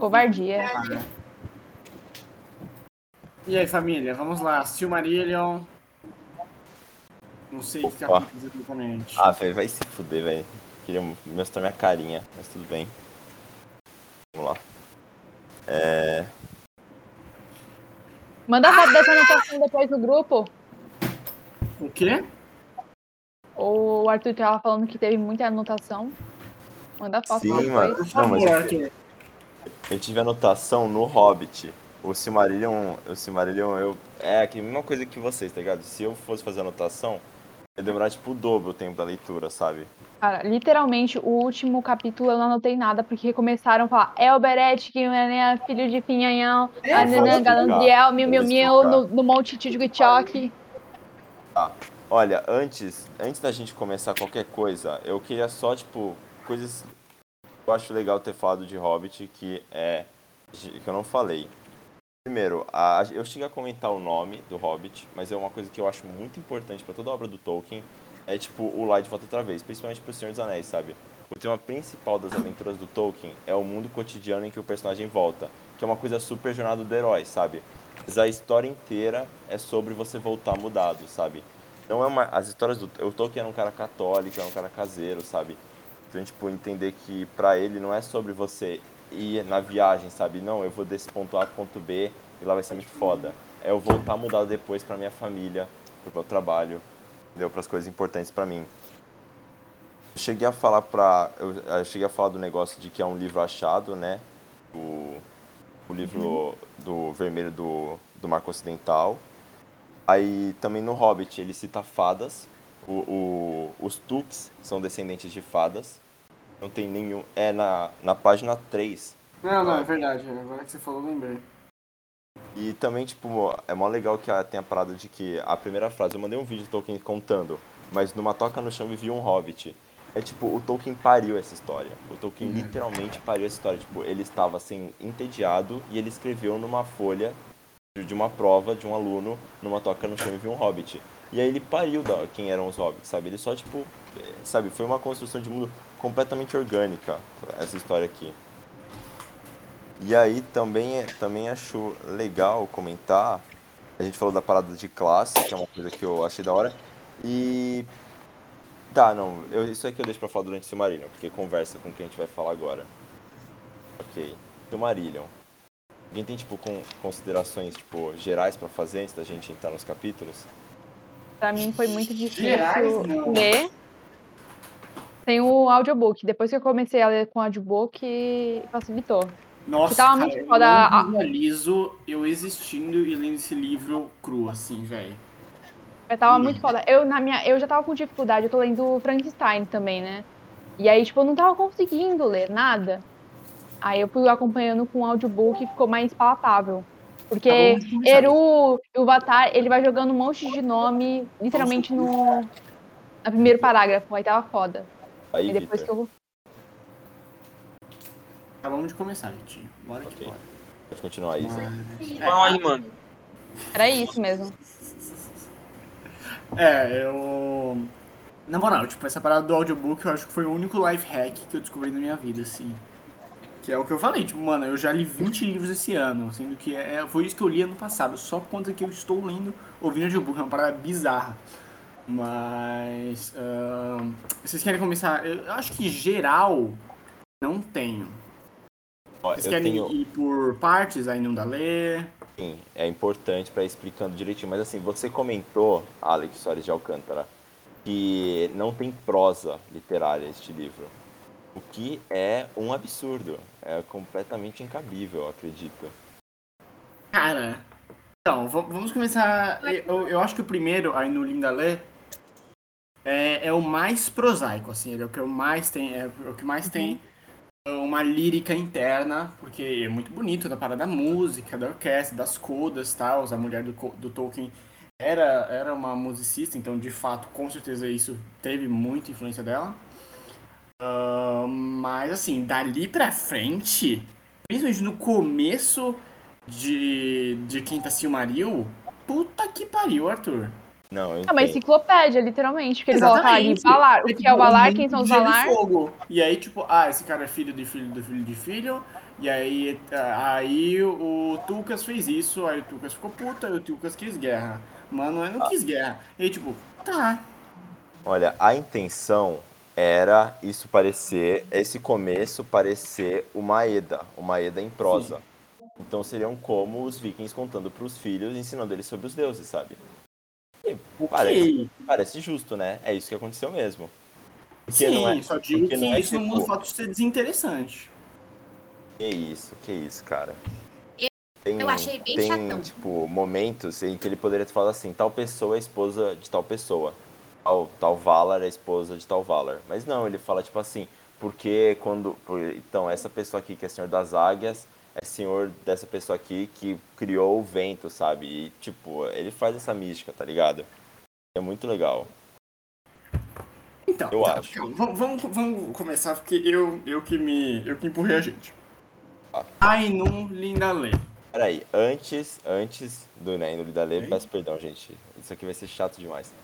Covardia. E aí, família, vamos lá. Silmarillion. Não sei o que Opa. capítulos exatamente. Ah, velho, vai se fuder, velho. Queria mostrar minha carinha, mas tudo bem. Vamos lá. É. Manda a foto dessa anotação depois no grupo. O quê? O Arthur tava falando que teve muita anotação. Manda a foto Sim, depois. mano. Por Não, favor, Arthur. Eu tive anotação no Hobbit. O Silmarillion, o Silmarillion, eu. É a mesma coisa que vocês, tá ligado? Se eu fosse fazer anotação, ia demorar tipo o dobro o tempo da leitura, sabe? Cara, literalmente, o último capítulo eu não anotei nada, porque começaram a falar Elberet, que é filho de Pinhanhão, É, Ananã, Galandriel, vou Miu, explicar. no, no Monte Tchutchuquichoque. Olha, antes, antes da gente começar qualquer coisa, eu queria só, tipo, coisas eu acho legal ter falado de Hobbit, que é. que eu não falei. Primeiro, a- eu cheguei a comentar o nome do Hobbit, mas é uma coisa que eu acho muito importante pra toda obra do Tolkien, é tipo o de Volta Outra Vez, principalmente pro Senhor dos Anéis, sabe? O tema principal das aventuras do Tolkien é o mundo cotidiano em que o personagem volta, que é uma coisa super jornada do herói, sabe? Mas a história inteira é sobre você voltar mudado, sabe? Não é uma. As histórias do. O Tolkien era um cara católico, era um cara caseiro, sabe? Então, tipo, entender que pra ele não é sobre você ir na viagem, sabe? Não, eu vou desse ponto A pro ponto B e lá vai ser muito foda. É eu voltar mudado depois pra minha família, pro meu trabalho, entendeu? Pras coisas importantes pra mim. Eu cheguei a falar pra. Eu, eu cheguei a falar do negócio de que é um livro achado, né? O, o livro do vermelho do, do Marco Ocidental. Aí também no Hobbit ele cita fadas. O, o- os Tuks são descendentes de fadas. Não tem nenhum. É na, na página 3. Não, não, é verdade. Agora que você falou, lembrei. E também, tipo, é mó legal que tem a parada de que a primeira frase, eu mandei um vídeo do Tolkien contando, mas numa toca no chão vivia um hobbit. É tipo, o Tolkien pariu essa história. O Tolkien literalmente pariu essa história. Tipo, ele estava assim, entediado e ele escreveu numa folha de- de uma prova de um aluno, numa toca no chão vivia um hobbit. E aí ele pariu da, quem eram os hobbits, sabe? Ele só, tipo, eh, sabe, foi uma construção de mundo completamente orgânica, essa história aqui. E aí também, também acho legal comentar, a gente falou da parada de classe, que é uma coisa que eu achei da hora, e... Tá, não, eu, isso aqui eu deixo pra falar durante o Silmarillion, porque conversa com quem a gente vai falar agora. Ok, Silmarillion. Alguém tem, tipo, com, considerações, tipo, gerais pra fazer antes da gente entrar nos capítulos? Pra mim foi muito difícil Gerais, ler. Tem o audiobook. Depois que eu comecei a ler com o audiobook, facilitou. Nossa, tava cara, muito eu foda a- visualizo eu existindo e lendo esse livro cru, assim, velho. Eu tava Hum. muito foda. Eu, na minha, eu já tava com dificuldade, eu tô lendo Frankenstein também, né? E aí, tipo, eu não tava conseguindo ler nada. Aí eu fui acompanhando com o audiobook e ficou mais palatável. Porque Tá. Eru e o Vatar, ele vai jogando um monte de nome, literalmente no, no primeiro parágrafo. Aí tava foda. Aí, E depois Victor, que eu. Acabamos de começar, gente. Bora que Ok. bora. pode continuar aí. Zé. Fala aí, mano. Era isso mesmo. É, eu. Na moral, tipo, essa parada do audiobook eu acho que foi o único life hack que eu descobri na minha vida, assim. Que é o que eu falei, tipo, mano, eu já li 20 livros esse ano, sendo que é, foi isso que eu li ano passado, só por conta que eu estou lendo ouvindo audiobook, é uma parada bizarra. Mas. ahn, vocês querem começar? Eu acho que geral não tenho. Ó, Vocês querem tenho... ir por partes, aí não dá ler? Sim, é importante para explicando direitinho. Mas assim, você comentou, Alex Soares de Alcântara, que não tem prosa literária este livro. O que é um absurdo. É completamente incabível, acredito. Cara, então, va- vamos começar. Eu, eu acho que o primeiro, aí no Linda Lê, é, é o mais prosaico, assim, ele é o que mais tem, é o que mais tem uma lírica interna, porque é muito bonito da parada da música, da orquestra, das codas tal. A mulher do, do Tolkien era, era uma musicista, então de fato, com certeza isso teve muita influência dela. Ah, mas assim, dali pra frente, principalmente no começo de, de Quinta Silmaril, puta que pariu, Arthur. Não, eu É uma entendo. enciclopédia, literalmente. Porque ele coloca ali Exatamente. Valar. O que é o tipo, Valar? Quem são os e Valar? fogo. E aí, tipo, ah, esse cara é filho de filho do filho de filho. E aí, ah, aí o Tulkas fez isso, aí o Tulkas ficou puta, aí o Tulkas quis guerra. Mano, eu não quis guerra. E aí, tipo, tá. Olha, a intenção era isso parecer, esse começo parecer uma Eda, uma Eda em prosa. Então seriam como os vikings contando para os filhos, ensinando eles sobre os deuses, sabe? E parece, parece justo, né? É isso que aconteceu mesmo. Porque Sim, não é, só digo que não é isso não tipo- muda o fato de ser desinteressante. Que isso, que isso, cara. Eu- Tem, eu achei bem tem, chatão. tipo, momentos em que ele poderia ter falado assim, tal pessoa é esposa de tal pessoa. Tal, tal Valar é esposa de tal Valar. Mas não, ele fala tipo assim, porque quando. então, essa pessoa aqui que é senhor das águias é senhor dessa pessoa aqui que criou o vento, sabe? E, tipo, ele faz essa mística, tá ligado? É muito legal. Então, Eu tá, acho. calma, Vamos, vamos, começar, porque eu, eu, que me, eu que empurrei a gente. Ah. Ainun Lindalê. Peraí, antes, antes do né, do Lidalê, Ok. peço perdão, gente. Isso aqui vai ser chato demais.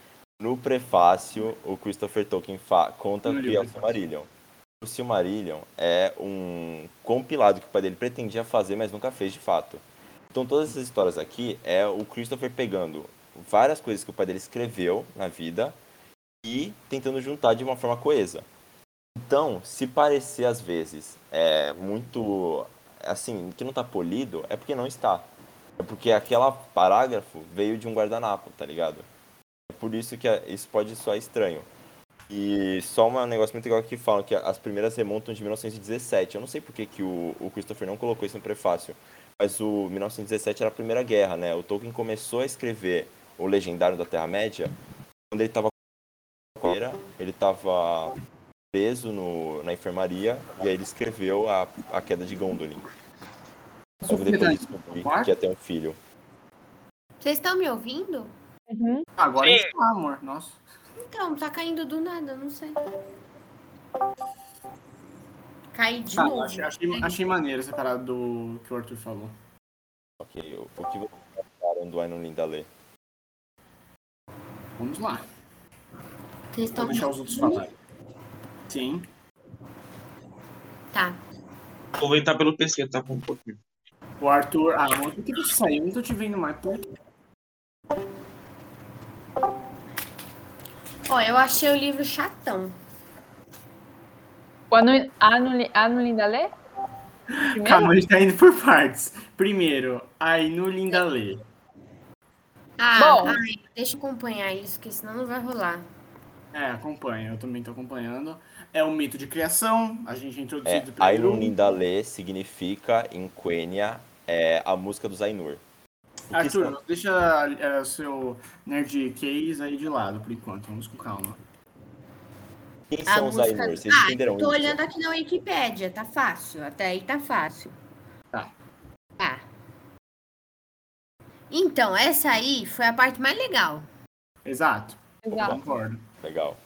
No prefácio, o Christopher Tolkien conta que é o Silmarillion. O Silmarillion é um compilado que o pai dele pretendia fazer, mas nunca fez de fato. Então todas essas histórias aqui é o Christopher pegando várias coisas que o pai dele escreveu na vida e tentando juntar de uma forma coesa. Então, se parecer às vezes é muito assim, que não tá polido, é porque não está. É porque aquela parágrafo veio de um guardanapo, tá ligado? Por isso que isso pode soar estranho. E só um negócio muito legal que falam que as primeiras remontam de 1917. Eu não sei por que, que o, o Christopher não colocou isso no prefácio, mas o 1917 era a Primeira Guerra, né? O Tolkien começou a escrever o Legendário da Terra-média quando ele tava com a era, ele tava preso no, na enfermaria e aí ele escreveu a, a queda de Gondolin. Só que depois ele descobriu que ia ter um filho. Vocês estão me ouvindo? Uhum. Agora está, amor. Nossa. Então, tá caindo do nada, não sei. Caí de Ah, novo. achei, achei, achei maneiro essa parada do que o Arthur falou. Ok, o, o que vocês acharam do Ainun Lindalê? Vamos lá. Vocês estão Vou deixar os outros falarem. Sim. Tá. Vou entrar pelo PC, tá com um pouquinho. O Arthur. Ah, amor, por que você saiu? Não tô te vendo mais. Por? Ó, eu achei o livro chatão. O Anu, Anu, Anu Lindalê? Primeiro? Calma, a gente tá indo por partes. Primeiro, Ainun Lindalê. Ah, Bom. ai, deixa eu acompanhar isso, porque senão não vai rolar. É, acompanha, eu também tô acompanhando. É um mito de criação, a gente é É, introduzido pelo Ainun Lindalê significa, em Quenya, é, a música dos Ainur. Arthur, são- deixa é, o seu nerd case aí de lado por enquanto, vamos com calma. Quem A são os música- Ainur? Vocês ah, entenderam tô isso? olhando aqui na Wikipédia, tá fácil. Até aí tá fácil. Tá. Tá. Então, essa aí foi a parte mais legal. Exato, Exato. concordo. Legal.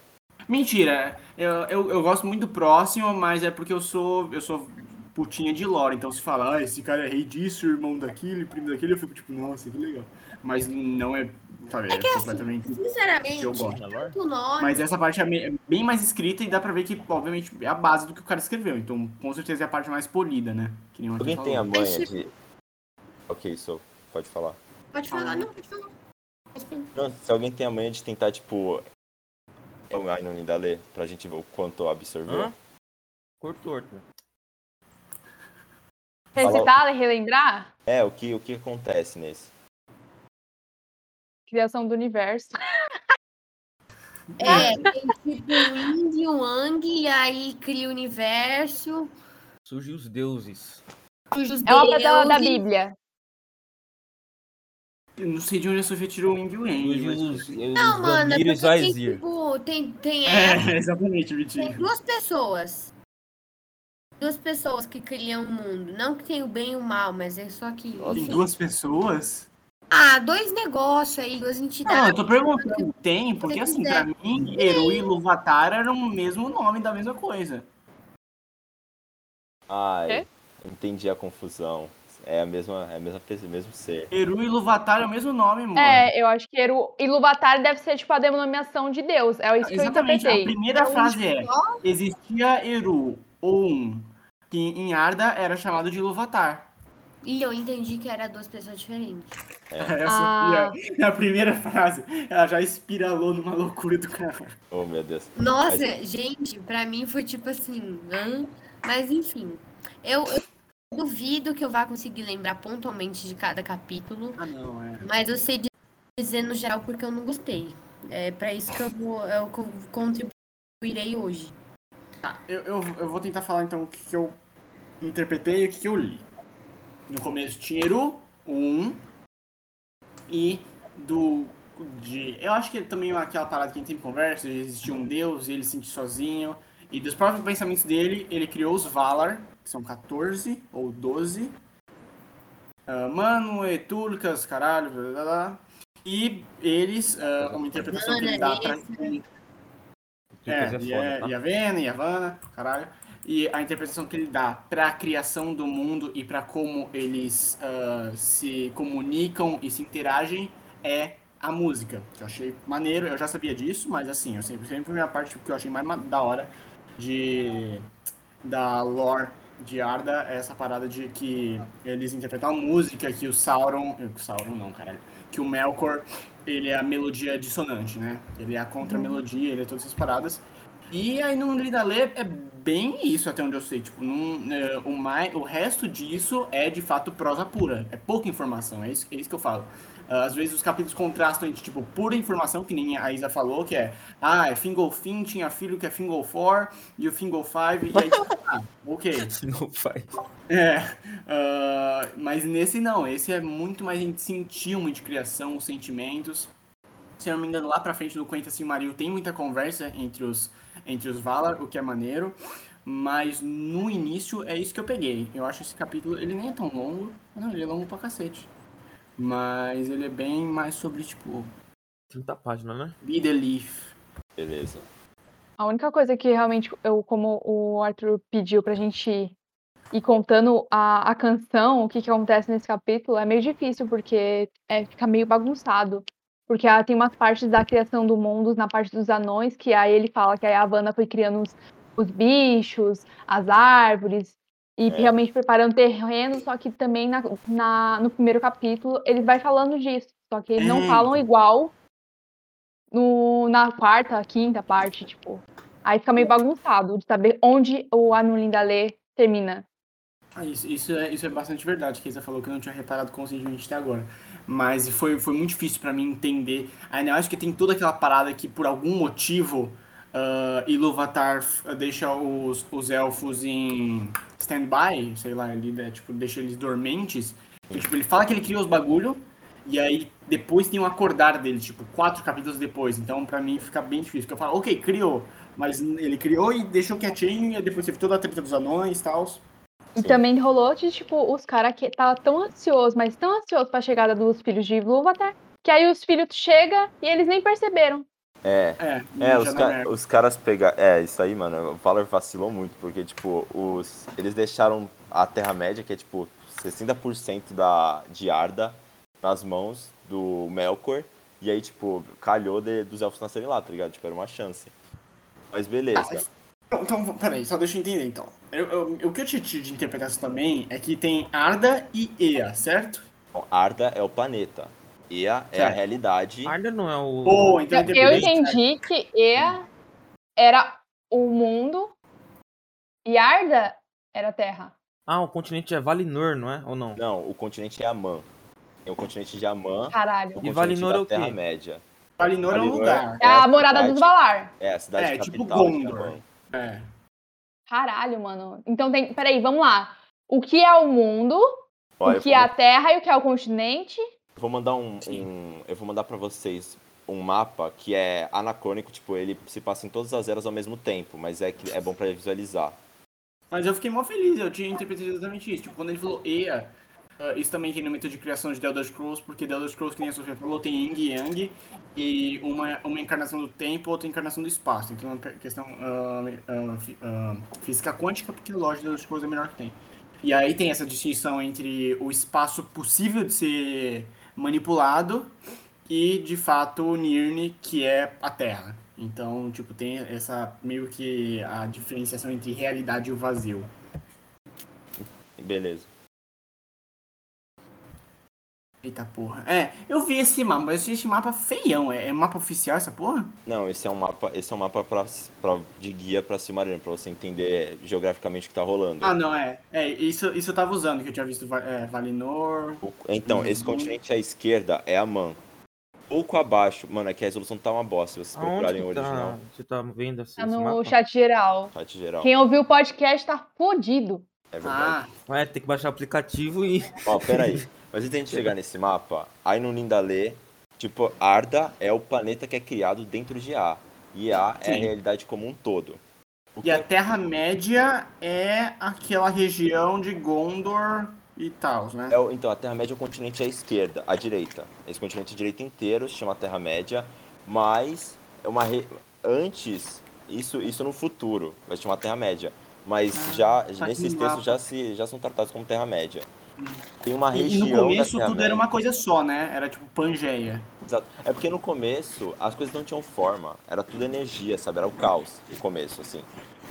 Mentira, eu, eu, eu gosto muito do próximo, mas é porque eu sou eu sou putinha de lore, então se falar, ah, esse cara é rei disso, irmão daquilo, primo daquele, eu fico tipo, nossa, que legal. Mas não é, sabe, é, que assim, completamente... Sinceramente, Eu gosto. nome. Mas essa parte é me- é bem mais escrita e dá pra ver que, obviamente, é a base do que o cara escreveu. Então, com certeza é a parte mais polida, né? Que nem Alguém tem a manha Esse- de... Ok, sou. Pode falar. Pode falar, não, pode falar. Não, se alguém tem a manha de tentar, tipo... é O Ainun Lindalê, pra gente ver o quanto absorveu. Hã? Curto, Arthur. Recitar e relembrar? É, o que, o que acontece nesse? Criação do universo. É, tem tipo Yin e Yang, e aí cria o universo. Surge os deuses. surge os É uma pétala da. Bíblia. Eu não sei de onde a Sofia tirou o Ing e o Yang, Não, mano, é porque tem, tipo, tem, tem, É, exatamente, tem Vitinho. duas pessoas. Duas pessoas que criam o mundo. Não que tem o bem e o mal, mas é só que. Tem duas pessoas? Ah, dois negócios aí, duas Não, eu entidades. tô perguntando, tem, porque assim, quiser. pra mim, Eru e Luvatar eram o mesmo nome da mesma coisa. Ai, Quê? entendi a confusão. É a mesma, é a mesma pessoa, o mesmo ser. Eru e Luvatar é o mesmo nome, mano. É, eu acho que Eru Iluvatar deve ser tipo a denominação de Deus. É isso que eu Exatamente. A primeira frase é: existia Eru, ou um, que em Arda era chamado de Iluvatar. E eu entendi que era duas pessoas diferentes. É, Ah. Sofia, na primeira frase, ela já espiralou numa loucura do cara. Oh, meu Deus. Nossa, gente, pra mim foi tipo assim, hã? mas enfim. Eu, eu duvido que eu vá conseguir lembrar pontualmente de cada capítulo, Ah, não, é. mas eu sei dizer no geral porque eu não gostei. É pra isso que eu vou eu co- contribuirei hoje. Eu, eu, eu vou tentar falar então o que, que eu interpretei e o que, que eu li. No começo tinha Eru, um, e do. De, eu acho que também aquela parada que a gente sempre conversa, existia um Deus e ele se sentia sozinho. E dos próprios pensamentos dele, ele criou os Valar, que são 14 ou 12. Uh, Mano, Etulcas, caralho, blá, blá, blá. E eles, ah, uma interpretação que ele dá pra, Que é, coisa e, foda, é, tá? e a Vena, e a Havana, caralho. E a interpretação que ele dá pra criação do mundo e pra como eles ah, se comunicam e se interagem é a música. Que eu achei maneiro, eu já sabia disso, mas assim, eu sempre, sempre foi a parte que eu achei mais ma- da hora de da lore de Arda é essa parada de que eles interpretam a música, que o Sauron. eh, O Sauron não, caralho. Que o Melkor, ele é a melodia dissonante, né? Ele é a contra-melodia, ele é todas essas paradas. E aí no Lidalê é bem isso, até onde eu sei. Tipo, não, é, o, mais, o resto disso é de fato prosa pura. É pouca informação, é isso, é isso que eu falo. Ah, Às vezes os capítulos contrastam entre, tipo, pura informação, que nem a Isa falou, que é, ah, é Fingolfin tinha filho que é Fingolfor, e o Fingolfive, e aí, tipo, ah, ok. Não faz. É, ah, mas nesse não, esse é muito mais a gente sentir muito de criação, os sentimentos. Se eu não me engano, lá pra frente do Quenta Silmaril tem muita conversa entre os, entre os Valar, o que é maneiro. Mas no início é isso que eu peguei. Eu acho esse capítulo, ele nem é tão longo. Não, ele é longo pra cacete. Mas ele é bem mais sobre, tipo, 30 páginas, né? be the leaf. Beleza. A única coisa que realmente eu, como o Arthur pediu pra gente ir contando a, a canção, o que, que acontece nesse capítulo, é meio difícil, porque é, fica meio bagunçado. Porque ah, tem umas partes da criação do mundo, na parte dos anões, que aí ele fala que a Havana foi criando os, os bichos, as árvores, e É. realmente preparando terreno, só que também na, na- no primeiro capítulo eles vai falando disso. Só que eles não É. falam igual no, na quarta, quinta parte, tipo. Aí fica meio bagunçado de saber onde o Anulindalê termina. Ah, isso, isso, é, isso é bastante verdade, que Isa falou que eu não tinha reparado conscientemente até agora. Mas foi, foi muito difícil pra mim entender. Ainda mais que tem toda aquela parada que, por algum motivo, uh, Iluvatar deixa os, os elfos em stand-by, sei lá, ele né, tipo, deixa eles dormentes. E, tipo, ele fala que ele criou os bagulho, e aí depois tem um acordar dele, tipo, quatro capítulos depois. Então, pra mim, fica bem difícil. Porque eu falo, ok, criou. Mas ele criou e deixou quietinho, e depois teve toda a treta dos anões e tal. E também rolou de, tipo, os caras que tava tão ansioso, mas tão ansioso pra chegada dos filhos de Ilúvatar, que aí os filhos chegam e eles nem perceberam. É, É, É, os, ca- os caras pegaram. É, isso aí, mano. O Valor vacilou muito, porque, tipo, os... eles deixaram a Terra-média, que é, tipo, 60% da... de Arda, nas mãos do Melkor. E aí, tipo, calhou de- dos elfos nascerem lá, tá ligado? Tipo, era uma chance. Mas beleza. Então, então, peraí, só deixa eu entender então. Eu, eu- o que eu te tive de interpretação também é que tem Arda e Ea, certo? Bom, Arda é o planeta. Ea é a realidade. Arda não é o. Ou então Eu, eu entendi que Ea era o mundo e Arda era a Terra. Ah, o continente é Valinor, não é? Ou não? Não, o continente é Amã. Tem o continente de Amã Caralho. e o E continente Valinor é o quê? Terra-média. Valinor é um Valinor lugar. É a a morada cidade- dos Valar. É a cidade É, tipo capital de Gondor. É. Caralho, mano. Então tem. Peraí, vamos lá. O que é o mundo, Olha, o que é a Terra e o que é o continente? Eu vou mandar um, um- eu vou mandar para vocês um mapa que é anacrônico, tipo, ele se passa em todas as eras ao mesmo tempo, mas é que é bom para visualizar. Mas eu fiquei mó feliz, eu tinha interpretado exatamente isso. Tipo, quando ele falou Ea, ah, isso também tem no método de criação de The Elder Scrolls, porque The Elder Scrolls, que nem a Sofia falou, tem Yin e Yang, e uma, uma encarnação do tempo, outra encarnação do espaço. Então é uma questão fi- ah, física quântica, porque a loja The Elder Scrolls é a melhor que tem. E aí tem essa distinção entre o espaço possível de ser manipulado e, de fato, o Nirn, que é a Terra. Então, tipo, tem essa meio que a diferenciação entre realidade e o vazio. Beleza. Eita porra. É, eu vi esse mapa, mas eu achei esse mapa feião. É, é mapa oficial essa porra? Não, esse é um mapa, esse é um mapa pra, pra- de guia pra Silmarillion, pra você entender geograficamente o que tá rolando. Ah, não, é. É, isso, isso eu tava usando, que eu tinha visto é, Valinor. O- Então, esse continente à esquerda é a Man. Pouco abaixo, mano, é que a resolução tá uma bosta, se vocês procurarem o original, tá, você tá vendo assim, Tá no mapa? chat geral. chat geral. Quem ouviu o podcast tá fodido. É verdade. Ah, É, tem que baixar o aplicativo e... Ó, peraí. Mas antes da gente chegar nesse mapa, aí no Nindalê, tipo, Arda é o planeta que é criado dentro de A. E A é a Sim. realidade como um todo. O e que a é- Terra-média é aquela região de Gondor e tal, né? é o- então, a Terra-média é o continente à esquerda, à direita. Esse continente à direita inteiro se chama Terra-média, mas é uma re... antes, isso, isso no futuro, vai se chamar Terra-média. Mas Ah, já, tá nesses textos já, se, já são tratados como Terra-média. Tem uma E, e região no começo tudo era Terra-média. uma coisa só, né? Era tipo Pangeia. Exato. É porque no começo as coisas não tinham forma, era tudo energia, sabe? Era o caos no começo, assim.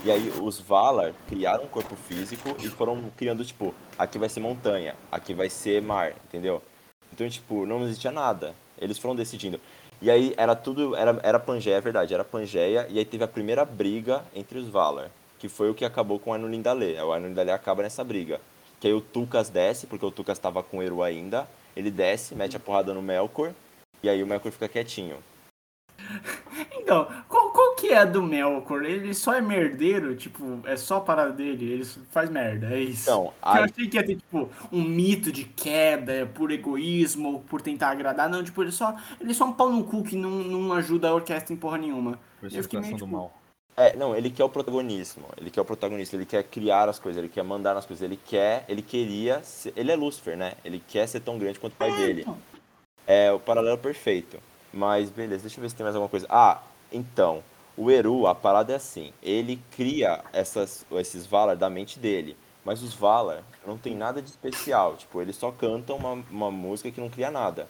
E aí os Valar criaram um corpo físico e foram criando, tipo, aqui vai ser montanha, aqui vai ser mar, entendeu? Então, tipo, não existia nada. Eles foram decidindo. E aí era tudo, era, era Pangeia, é verdade, era Pangeia, e aí teve a primeira briga entre os Valar, que foi o que acabou com o Dale. O Dale acaba nessa briga. Que aí o Tucas desce, porque o Tucas estava com o Eru ainda, ele desce, mete a porrada no Melkor, e aí o Melkor fica quietinho. Então, qual, qual que é a do Melkor? Ele só é merdeiro? Tipo, é só a parada dele? Ele faz merda, é isso? Então, Porque Eu aí, achei que ia ter, tipo, um mito de queda é por egoísmo ou por tentar agradar. Não, tipo, ele só, ele é só um pau no cu que não, não ajuda a orquestra em porra nenhuma. Eu fiquei meio, do tipo, mal. É, não, ele quer o protagonismo, ele quer o protagonista, ele quer criar as coisas, ele quer mandar nas coisas, ele quer, ele queria, ser, ele é Lúcifer, né? Ele quer ser tão grande quanto o pai dele. É o paralelo perfeito. Mas beleza, deixa eu ver se tem mais alguma coisa. Ah, então, o Eru, a parada é assim, ele cria essas, esses Valar da mente dele. Mas os Valar não tem nada de especial, tipo, eles só cantam uma, uma música que não cria nada.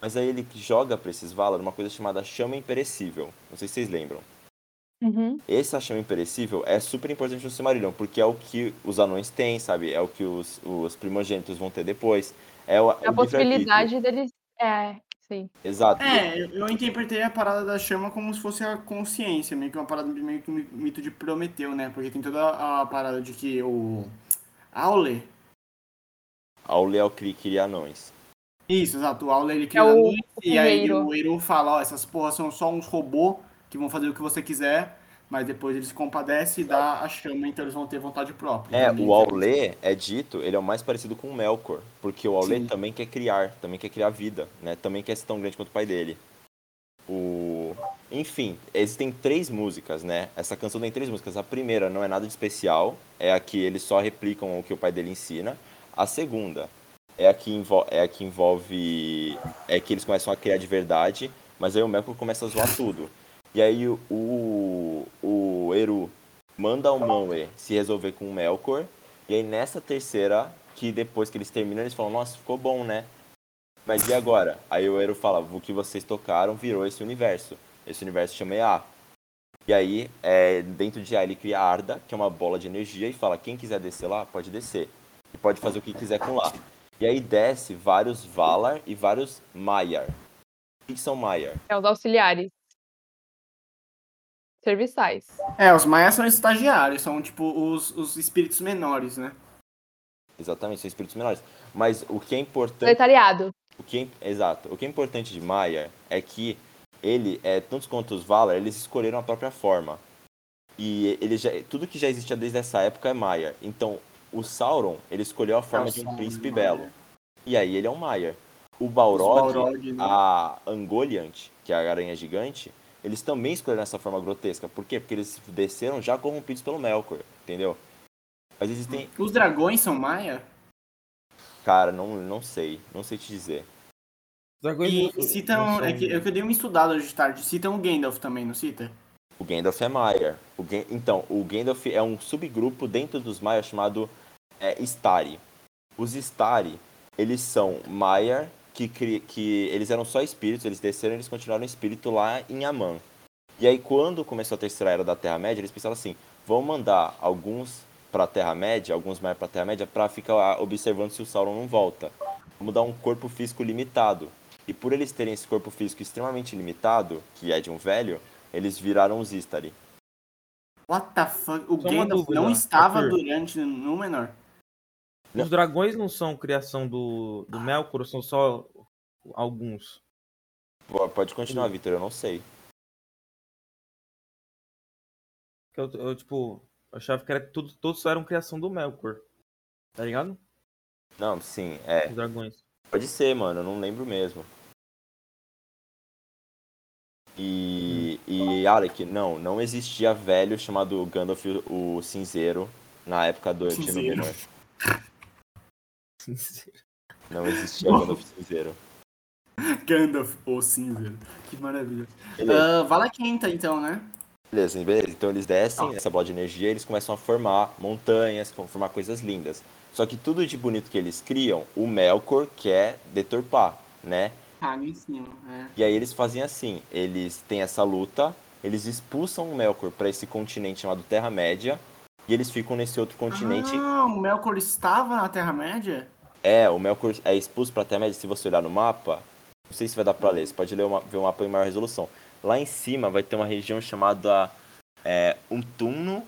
Mas aí ele joga pra esses Valar uma coisa chamada chama imperecível. Não sei se vocês lembram. Uhum. Essa chama imperecível é super importante no Silmarillion, porque é o que os anões têm, sabe? É o que os, os primogênitos vão ter depois. É o, A o possibilidade deles. É, sim. Exato. É, eu, interpretei a parada da chama como se fosse a consciência, meio que uma parada meio que um mito de Prometeu, né? Porque tem toda a parada de que o Aule. Aule é o que cria anões. Isso, exato. O Aule ele cria É o anões, e aí o Eru fala, ó, essas porras são só uns robôs que vão fazer o que você quiser, mas depois ele se compadece e dá a chama, então eles vão ter vontade própria. É, o Aule é dito, ele é o mais parecido com o Melkor, porque o Sim. também quer criar, também quer criar vida, né? Também quer ser tão grande quanto o pai dele. O... Enfim, existem três músicas, né? Essa canção tem três músicas. A primeira não é nada de especial, é a que eles só replicam o que o pai dele ensina. A segunda é a que, envol... é a que envolve. É que eles começam a criar de verdade, mas aí o Melkor começa a zoar tudo. E aí o, o, Eru manda o Manwë se resolver com o Melkor. E aí nessa terceira, que depois que eles terminam, eles falam, nossa, ficou bom, né? Mas e agora? Aí o Eru fala, o que vocês tocaram virou esse universo. Esse universo chama EA. E aí, é, dentro de A, ele cria Arda, que é uma bola de energia, e fala, quem quiser descer lá, pode descer. E pode fazer o que quiser com lá. E aí desce vários Valar e vários Maiar. O que são Maiar? É os auxiliares. Serviçais. É, os maias são estagiários, são tipo os, os espíritos menores, né? Exatamente, são espíritos menores. Mas o que é importante... Proletariado. O que é, exato. O que é importante de Maiar é que ele, é, tantos quanto os Valar, eles escolheram a própria forma. E ele já, tudo que já existia desde essa época é Maiar. Então, o Sauron, ele escolheu a forma É de um Sauron, príncipe Maiar. belo. E aí ele é um Maiar. O Balrog, Balrog, né? a Angoliant, que é a aranha gigante, eles também escolheram essa forma grotesca. Por quê? Porque eles desceram já corrompidos pelo Melkor, entendeu? Mas existem... Os dragões são maia? Cara, não, não sei. Não sei te dizer. Dragões E não- não citam. são- É que, é que eu dei uma estudada hoje de tarde. Citam o Gandalf também, não cita? O Gandalf é Maiar. O Gan- Então, o Gandalf é um subgrupo dentro dos Maiar chamado é Stari. Os Stari, eles são Maiar, que, cri- que eles eram só espíritos, eles desceram e eles continuaram espírito lá em Aman. E aí, quando começou a terceira era da Terra-média, eles pensaram assim: vamos mandar alguns pra Terra-média, alguns mais pra Terra-média, pra ficar observando se o Sauron não volta. Vamos dar um corpo físico limitado. E por eles terem esse corpo físico extremamente limitado, que é de um velho, eles viraram os Istari. What the fuck? O Só uma Gandalf não estava Arthur. durante no menor. Os dragões não são criação do, do Melkor, são só alguns. Pode continuar, Vitor, eu não sei. Eu, eu, tipo, achava que era tudo, todos eram criação do Melkor. Tá ligado? Não, sim, é. Os dragões. Pode ser, mano, eu não lembro mesmo. E, e Alec, não, não existia velho chamado Gandalf o Cinzeiro na época do Tino Cinzeiro. Não existia Gandalf Cinzeiro. Gandalf, o cinzeiro. Que maravilha. Ah, Vala Quenta, então, né? beleza, beleza. Então eles descem essa bola de energia e eles começam a formar montanhas, formar coisas lindas. Só que tudo de bonito que eles criam, o Melkor quer deturpar, né? Caga em cima. É. E aí eles fazem assim, eles têm essa luta, eles expulsam o Melkor para esse continente chamado Terra-média, e eles ficam nesse outro continente. Ah, o Melkor estava na Terra-média? É, o Melkor é expulso pra Terra-média, se você olhar no mapa, não sei se vai dar pra ler, você pode ler o ma- ver o mapa em maior resolução. Lá em cima vai ter uma região chamada é, Umtumno,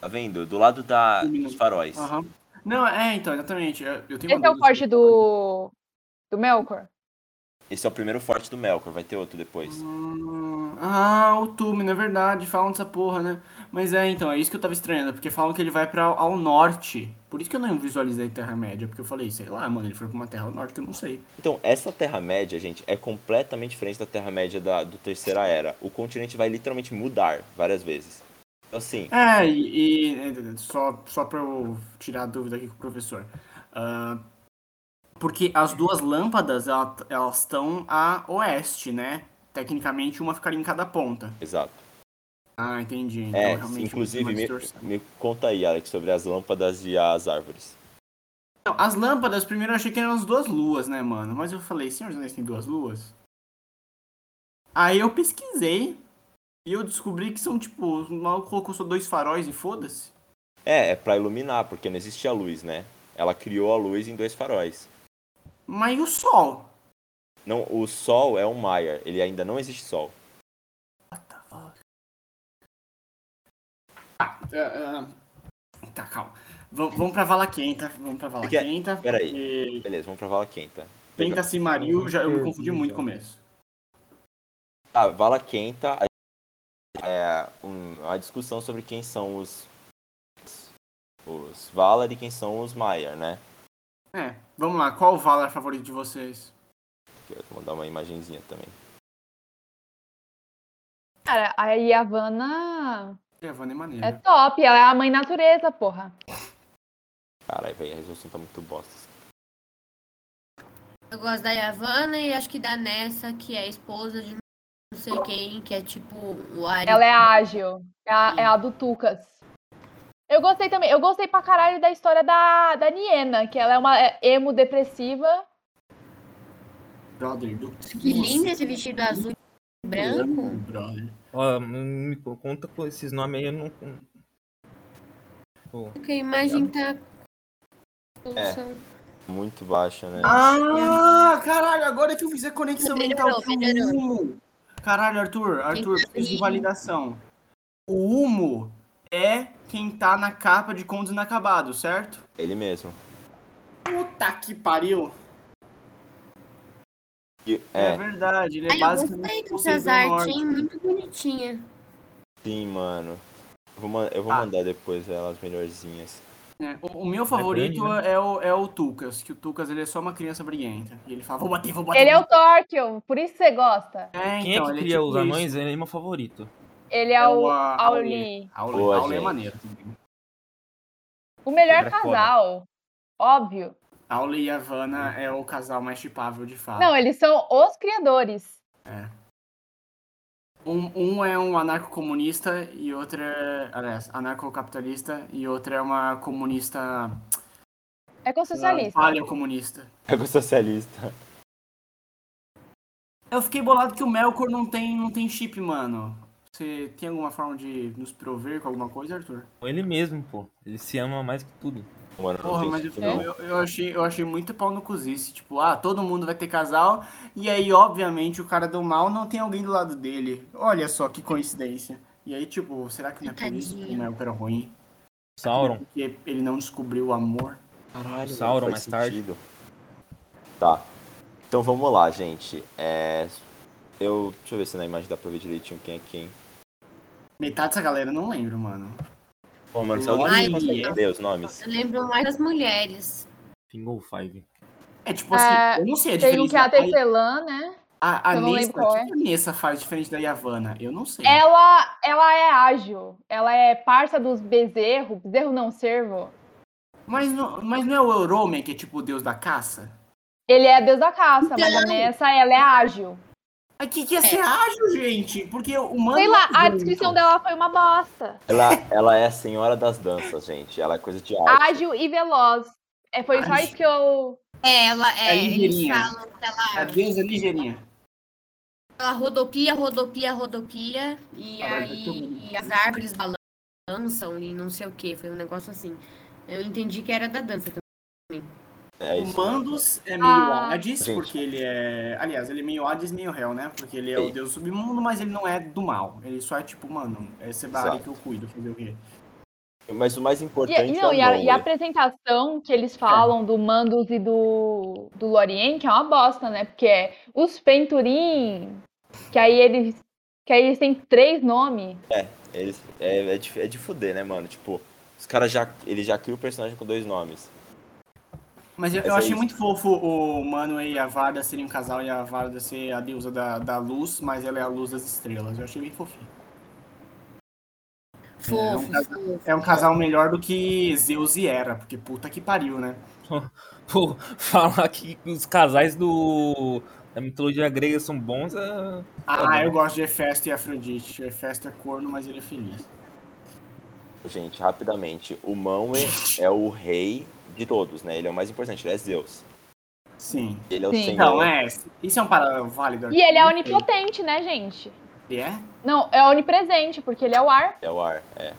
tá vendo? Do lado da, dos faróis. Aham. Não, é, então, exatamente. Eu eu tenho Esse uma é o forte do. do Melkor. Esse é o primeiro forte do Melkor, vai ter outro depois. Hum, Ah, o Túmino, é verdade, falam dessa porra, né? Mas é, então, é isso que eu tava estranhando, porque falam que ele vai para ao norte. Por isso que eu não visualizei Terra-média, porque eu falei, sei lá, mano, ele foi pra uma terra ao norte eu não sei. Então, essa Terra-média, gente, é completamente diferente da Terra-média da, do Terceira Era. O continente vai literalmente mudar várias vezes. Então, assim, É, e, e- só, só pra eu tirar a dúvida aqui com o professor. Ah, porque as duas lâmpadas, ela- elas estão a oeste, né? Tecnicamente, uma ficaria em cada ponta. exato. Ah, entendi. Então, É, realmente, inclusive, me, me conta aí, Alex, sobre as lâmpadas e as árvores. Não, as lâmpadas, primeiro eu achei que eram as duas luas, né, mano? Mas eu falei, Senhor dos Anéis tem duas luas? Aí eu pesquisei e eu descobri que são, tipo, o maluco colocou só dois faróis e foda-se. É, é pra iluminar, porque não existia luz, né? Ela criou a luz em dois faróis. Mas e o sol? Não, o Sol é um Maiar, ele ainda não existe Sol. Ah, ah, ah, tá, calma. V vamos pra Vala Quenta. Vamos pra Vala Porque- Quenta. peraí. porque Beleza, vamos pra Vala Quenta. Quenta Cimaril, já, eu me confundi muito no começo. Ah, Vala Quenta é um- uma discussão sobre quem são os os Valar e quem são os Maiar, né? É, vamos lá. Qual o Valar favorito de vocês? Vou mandar uma imagenzinha também. Cara, a Yavanna Yavanna é é maneiro. top. Ela é a mãe natureza, porra. Caralho, velho, a resolução tá muito bosta. Eu gosto da Yavanna e acho que da Nessa, que é a esposa de não sei quem, que é tipo o Ari. Ela é ágil. É a, é a do Tucas. Eu gostei também. Eu gostei pra caralho da história da, da Niena, que ela é uma é, emo depressiva. Brother do Que lindo esse vestido azul e branco. Brother. Ó, me co- conta com esses nomes aí, eu não. Pô, Porque a imagem tá. É. Muito baixa, né? Ah, caralho, agora que eu fiz a conexão mental com o. Humo. Caralho, Arthur, Arthur, fiz de validação. O Humo é quem tá na capa de Contos Inacabados, certo? Ele mesmo. Puta que pariu. É, é, verdade, ele é Ai, eu basicamente gostei o dessas artes, hein? Muito bonitinha. sim, mano. Eu vou, man- eu vou Ah. mandar depois elas melhorzinhas. É, o, o meu favorito grande, é, o, é o Tucas, que o Tucas ele é só uma criança briguenta. E ele fala, vou bater, vou bater. Ele é o. Torquil, por isso você gosta. É, Quem então, é que ele cria tipo os anões? Ele é meu favorito. Ele é, o a- Auli. Auli, é maneiro. O melhor é casal. Óbvio. Auli e Havana é o casal mais chipável de fato. Não, eles são os criadores. Um, um é um anarcocomunista e outro é. Aliás, anarcocapitalista e outro é uma comunista. Ecossocialista. Paleocomunista. Ecossocialista. Eu fiquei bolado que o Melkor não tem, não tem chip, mano. Você tem alguma forma de nos prover com alguma coisa, Arthur? Ele mesmo, pô. Ele se ama mais que tudo. Mano, não Porra, mas eu, não. eu, eu achei, eu achei muito pau no cozice. Tipo, ah, todo mundo vai ter casal. E aí, obviamente, o cara do mal não tem alguém do lado dele. Olha só que coincidência. E aí, tipo, será que não é por isso que o Tadinho. Melkor era ruim? Sauron. Porque ele não descobriu o amor? Caralho, Sauron mais tarde. sentido. Tá. Então vamos lá, gente. É... Eu. Deixa eu ver se na imagem dá pra ver direitinho quem é quem. Metade dessa galera eu não lembro, mano. Pô, mano, você Ai, é. entender os nomes? Eu lembro mais das mulheres. Fingal Five. É tipo assim, É, eu não sei a Tem um diferença. que é a A, Tecelã, né? a, a eu não Nessa, o é. que a Nessa faz diferente da Yavanna? Eu não sei. Ela, ela é ágil. Ela é parça dos bezerros. Bezerro não servo. Mas, não, mas não é o Eurome que é tipo o deus da caça? Ele é deus da caça, mas a Então. Nessa, ela é ágil. Mas que que é ser ágil, gente? Porque o humano. Sei lá, é a descrição dela foi uma bosta. Ela, ela é a senhora das danças, gente. Ela é coisa de arte. Ágil e veloz. É, foi só Ágil. isso que eu. É, ela É é. ligeirinha. falam A ela, deusa ligeirinha. ela rodopia, rodopia, rodopia. E Caralho, aí vendo. e as árvores balançam e não sei o que. Foi um negócio assim. Eu entendi que era da dança também. É O. Mandos é meio Ah. Hades, Gente. porque ele é. Aliás, ele é meio Hades, meio Hell, né? Porque ele é o Sim. deus submundo, mas ele não é do mal. Ele só é tipo, mano, é esse bar Exato. que eu cuido, fazer o quê? Mas o mais E, importante não, é e, o a, e a apresentação que eles falam do Mandos e do, do Lorien, que é uma bosta, né? Porque é os Penturim, que aí eles. Que aí eles têm três nomes. Eles, é, é, de, é de fuder, né, mano? Tipo, os caras já. Ele já cria o personagem com dois nomes. Mas eu, Mas eu é achei isso. muito fofo o Mano e a Varda serem um casal e a Varda ser a deusa da, da luz, mas ela é a luz das estrelas. Eu achei bem fofinho. Fofo, um casal- fofo. É um casal melhor do que Zeus e Hera, porque puta que pariu, né? Pô, falar que os casais do. Da mitologia grega são bons é. Ah, eu gosto de Hefesto e Afrodite. O Hefesto é corno, mas ele é feliz. Gente, rapidamente. O Manwë é o rei de todos, né? Ele é o mais importante, ele é Zeus. Sim. Ele é o Sim. senhor. Então, é. Isso é um paralelo válido. E ele é onipotente, né, gente? Ele é? Não, é onipresente, porque ele é o ar. É o ar, é.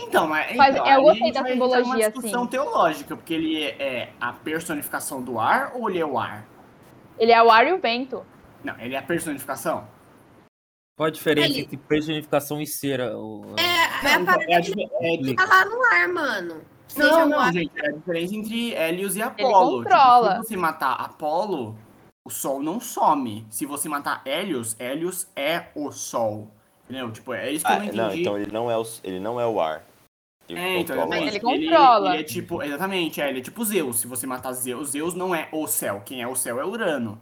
Então, mas. Mas então, eu aí gostei a gente da vai entrar numa simbologia, discussão assim. teológica, porque ele é, é a personificação do ar ou ele é o ar? Ele é o ar e o vento. Não, ele é a personificação? Qual a diferença Ele- entre personificação e cera? o- É, é a Não, parada é a é a tá lá no ar, mano. Seja Não, o não, ar. gente, é a diferença entre Hélios e Apolo. controla. Tipo, se você matar Apolo, o Sol não some. Se você matar Hélios, Hélios é o Sol. Entendeu? Tipo, é isso que eu Ah, não entendi. não, então ele não é o, ele não é o ar. Ele É, então, exatamente. Ele controla. Ele, é tipo, exatamente, é, ele é tipo Zeus. Se você matar Zeus, Zeus não é o céu. Quem é o céu é Urano.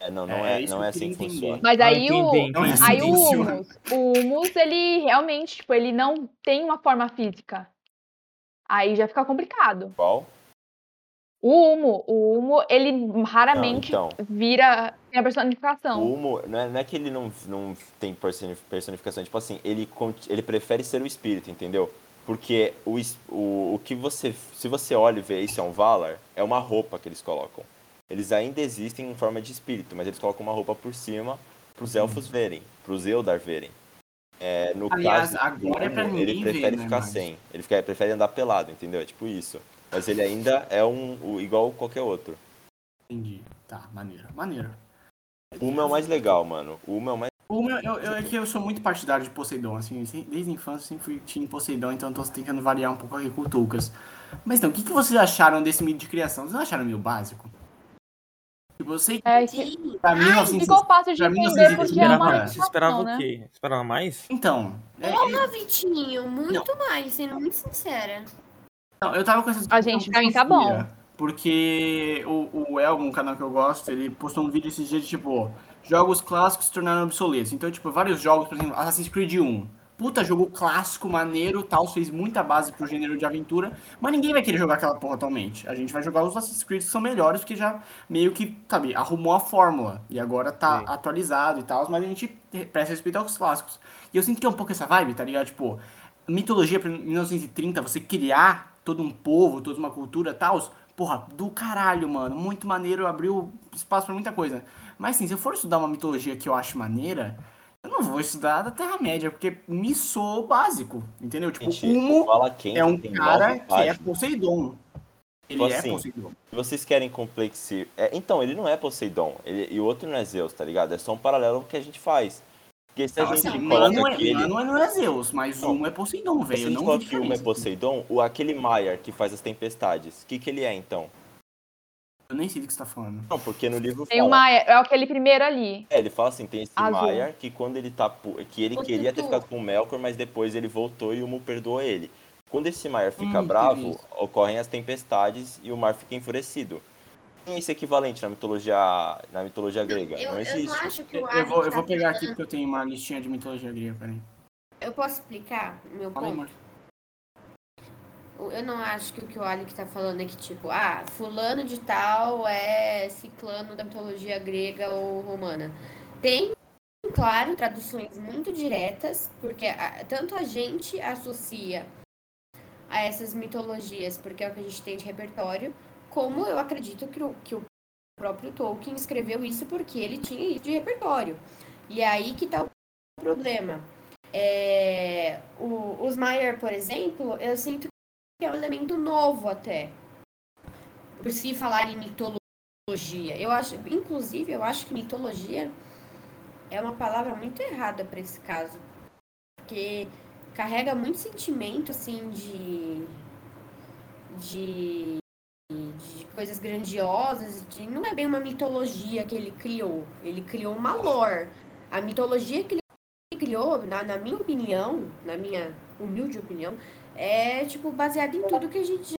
É, não, não É é, isso não que é eu assim que funciona. Mas Ah, aí o. Não Aí o humus, o humus, ele realmente, tipo, ele não tem uma forma física. Aí já fica complicado. Qual? O humo, o humo, ele raramente Não, então. vira a personificação. O Humo, não é, não é que ele não, não tem personi- personificação, tipo assim, ele, ele prefere ser o espírito, entendeu? Porque o, o, o que você. Se você olha e vê isso é um Valar, é uma roupa que eles colocam. Eles ainda existem em forma de espírito, mas eles colocam uma roupa por cima pros elfos verem, pros Eldar verem. É, no Aliás, caso, agora é pra ninguém ele ver, prefere né, ficar mas- sem. Ele fica, prefere andar pelado, entendeu? É tipo isso. Mas ele ainda é um, o- igual qualquer outro. Entendi. Tá, maneiro. Maneiro. O Humo é o mais legal, mano. O Humo é o mais. O meu, eu, eu, é que eu sou muito partidário de Poseidon, assim, desde a infância eu sempre fui time Poseidon, então eu tô tentando variar um pouco aqui com o Tulcas. Mas então, o que, que vocês acharam desse mito de criação? Vocês não acharam meio básico? Tipo, eu sei que É, que pra mim, assim, ficou fácil de entender porque é uma Você esperava o né? quê? Esperava mais? Então, é- Porra, Vitinho, muito mais, sendo muito sincera. Não, eu tava com essa A gente, pra mim, tá bom. Porque o, o Elmo, um canal que eu gosto, ele postou um vídeo esses dias de tipo, jogos clássicos se tornaram obsoletos. Então, tipo, vários jogos, por exemplo, Assassin's Creed 1. Puta jogo clássico, maneiro, tal, fez muita base pro gênero de aventura, mas ninguém vai querer jogar aquela porra atualmente. A gente vai jogar os Assassin's Creed que são melhores, porque já meio que, sabe, arrumou a fórmula e agora tá Sim. atualizado e tal, mas a gente presta respeito aos clássicos. E eu sinto que é um pouco essa vibe, tá ligado? Tipo, mitologia pra 1930, você criar todo um povo, toda uma cultura e tal, porra, do caralho, mano. Muito maneiro, abriu espaço pra muita coisa. Mas assim, se eu for estudar uma mitologia que eu acho maneira, eu não vou estudar da Terra-média, porque me soou básico, entendeu? Tipo, Gente, Humo fala quem é um cara que é. Poseidon. Ele Tipo é assim, Poseidon. Se vocês querem complexir. É, então, ele não é Poseidon. Ele, e o outro não é Zeus, tá ligado? É só um paralelo que a gente faz. Porque se a gente assim, coloca Mano é, que ele. Mano não é Zeus, mas Não. um é Poseidon, Se a velho. Gente coloca que uma é. Poseidon, o, aquele Maiar que faz as tempestades, o que, que ele é então? Eu nem sei do que você tá falando. Não, porque no livro Tem o fala. Maia, é aquele primeiro ali. É, ele fala assim, tem esse Azul. Maiar que quando ele tá. que ele O queria ter Tutu. ficado com o Melkor, mas depois ele voltou e o Mu perdoou ele. Quando esse Maiar fica Hum, bravo, ocorrem as tempestades e o mar fica enfurecido. Tem esse equivalente na mitologia, na mitologia grega. Eu, não eu existe. não acho que o Eu Alex vou, eu tá vou pegar aqui porque eu tenho uma listinha de mitologia grega, peraí. Eu posso explicar o meu Fala aí, ponto? amor. Eu não acho que o que o Alec tá falando é que, tipo, ah, fulano de tal é ciclano da mitologia grega ou romana. Tem, claro, traduções muito diretas, porque a- tanto a gente associa a essas mitologias, porque é o que a gente tem de repertório, como eu acredito que o, que o próprio Tolkien escreveu isso porque ele tinha isso de repertório. E é aí que tá o problema. É, o, os Maier, por exemplo, eu sinto é um elemento novo até. Por se falar em mitologia. Eu acho, inclusive, eu acho que mitologia é uma palavra muito errada para esse caso. Porque carrega muito sentimento, assim, de. de. de coisas grandiosas. De, não é bem uma mitologia que ele criou. Ele criou uma lore. A mitologia que ele criou, na, na minha opinião, na minha humilde opinião, é, tipo, baseado em tudo que a gente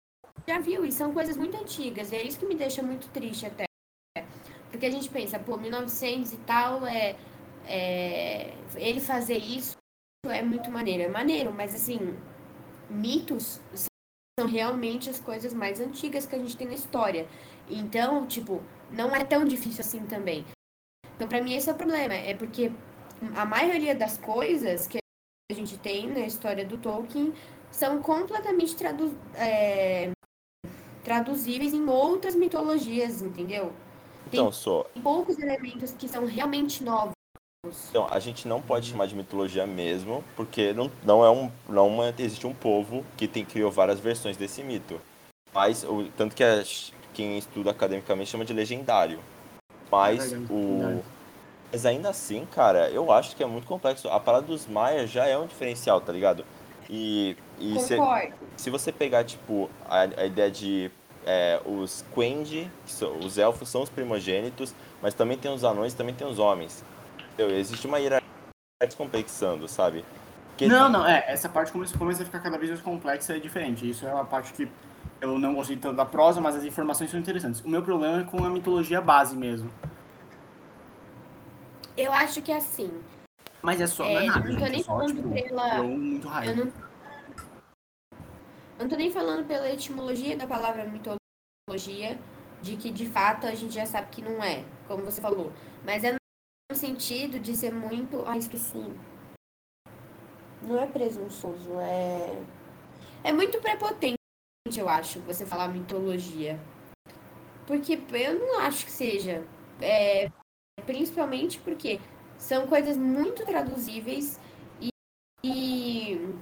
já, viu. E são coisas muito antigas. E é isso que me deixa muito triste até. Porque a gente pensa, pô, 1900 e tal, é, é ele fazer isso é muito maneiro. É maneiro, mas assim, mitos são realmente as coisas mais antigas que a gente tem na história. Então, tipo, não é tão difícil assim também. Então, pra mim, esse é o problema. É porque a maioria das coisas que a gente tem na história do Tolkien são completamente tradu é, traduzíveis em outras mitologias, entendeu? Então, só. Tem poucos elementos que são realmente novos. Então, a gente não pode chamar de mitologia mesmo, porque não, não é um. Não é- existe um povo que tem, criou várias versões desse mito. Mas, o, tanto que a- quem estuda academicamente chama de legendário. Mas É o. Mas ainda assim, cara, eu acho que é muito complexo. A parada dos Maias já é um diferencial, tá ligado? E, e se, Concordo. se você pegar, tipo, a, a ideia de é, os Quendi, que são- os elfos são os primogênitos, mas também tem os anões, também tem os homens. Entendeu? Existe uma hierarquia descomplexando, sabe? Porque Não, não, é, essa parte começa, começa a ficar cada vez mais complexa e diferente. Isso é uma parte que eu não gostei tanto da prosa, mas as informações são interessantes. O meu problema é com a mitologia base mesmo. Eu acho que é assim. Mas é só, não É, é nada, não tô gente, nem é só, falando tipo, pela- deu muito raiva. Eu não... não tô nem falando pela etimologia da palavra mitologia, de que de fato a gente já sabe que não é, como você falou. Mas é no sentido de ser muito. Ah, esqueci. Não é presunçoso, é. É muito prepotente, eu acho, você falar mitologia. Porque eu não acho que seja. É, principalmente porque são coisas muito traduzíveis e. e...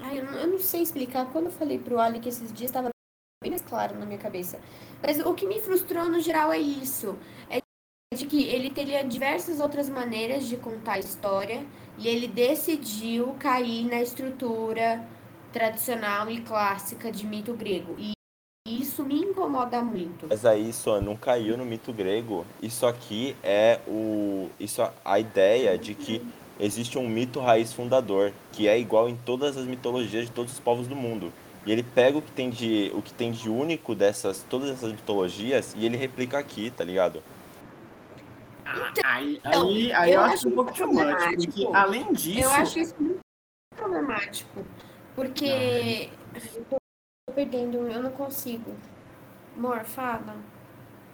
Ai, eu, não, eu não sei explicar. Quando eu falei pro que esses dias estava bem mais claro na minha cabeça. Mas o que me frustrou no geral é isso. É de que ele teria diversas outras maneiras de contar a história e ele decidiu cair na estrutura tradicional e clássica de mito grego. E isso me incomoda muito. Mas aí só não caiu no mito grego. Isso aqui é o. Isso a ideia de que existe um mito raiz fundador, que é igual em todas as mitologias de todos os povos do mundo. E ele pega o que tem de, o que tem de único dessas todas essas mitologias e ele replica aqui, tá ligado? Aí, Então, aí, aí eu, eu acho acho um pouco problemático. porque além disso. Eu acho isso muito problemático. Porque. Eu tô perdendo, eu não consigo. Amor, fala.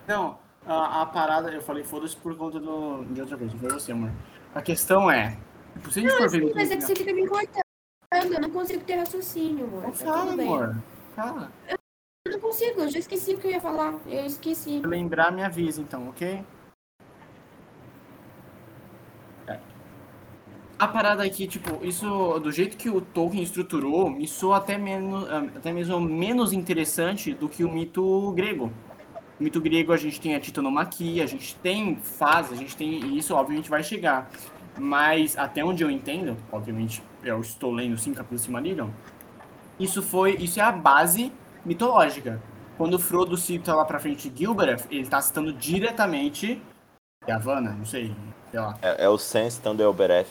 Não, a, a parada, eu falei foda-se por conta do, de outra coisa, não foi você, amor. A questão é. Se a gente for ver. Sim, mas é que você fica me cortando. Eu não consigo ter raciocínio, amor. Não Tá fala, amor. Fala. Eu não consigo, eu já esqueci o que eu ia falar. Eu esqueci. Se lembrar, me avisa então, ok? É. A parada aqui, tipo, isso, do jeito que o Tolkien estruturou, me soa até, menos, até mesmo menos interessante do que o mito grego. Mito grego a gente tem a titanomaquia, a gente tem fase, a gente tem. E isso, obviamente, vai chegar. Mas, até onde eu entendo, obviamente, eu estou lendo cinco capítulos de Silmarillion, isso foi. Isso é a base mitológica. Quando o Frodo cita lá pra frente Gilbereth, ele tá citando diretamente Yavanna, não sei, sei lá. É, é o Sense Thunderbereth.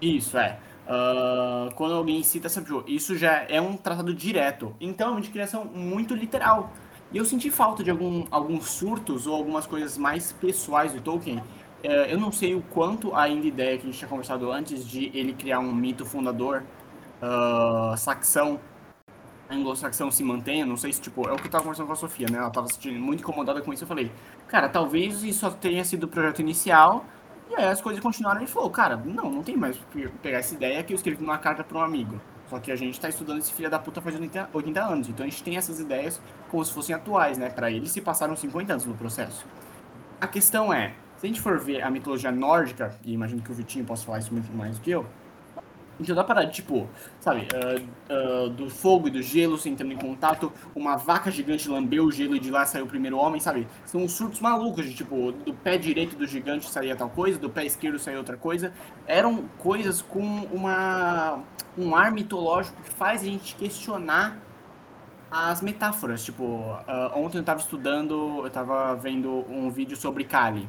Isso, é. Ah, quando alguém cita essa isso já é um tratado direto. Então, é uma criação muito literal. E eu senti falta de algum, alguns surtos ou algumas coisas mais pessoais do Tolkien. Eh, eu não sei o quanto ainda ideia que a gente tinha conversado antes de ele criar um mito fundador ah, saxão, anglo-saxão se mantenha. Não sei se, tipo, é o que eu tava conversando com a Sofia, né? Ela tava se muito incomodada com isso. Eu falei, cara, talvez isso tenha sido o projeto inicial. E aí as coisas continuaram ele falou, cara, não, não tem mais pegar essa ideia que eu escrevi numa carta para um amigo. Só que a gente tá estudando esse filho da puta faz 80, 80 anos. Então a gente tem essas ideias como se fossem atuais, né? Para eles se passaram 50 anos no processo. A questão é, se a gente for ver a mitologia nórdica, e imagino que o Vitinho possa falar isso muito mais do que eu, então dá para, tipo, sabe, ah, ah, do fogo e do gelo se entrando em contato, uma vaca gigante lambeu o gelo e de lá saiu o primeiro homem, sabe? São surtos malucos de, tipo, do pé direito do gigante saía tal coisa, do pé esquerdo saía outra coisa. Eram coisas com uma, um ar mitológico que faz a gente questionar as metáforas. Tipo, ah, ontem eu tava estudando, eu tava vendo um vídeo sobre Kali.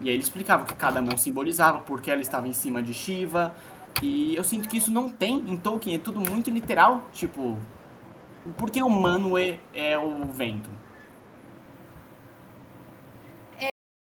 E aí ele explicava que cada mão simbolizava, porque ela estava em cima de Shiva. E eu sinto que isso não tem em Tolkien, é tudo muito literal. Tipo, por que o Manwë é o vento?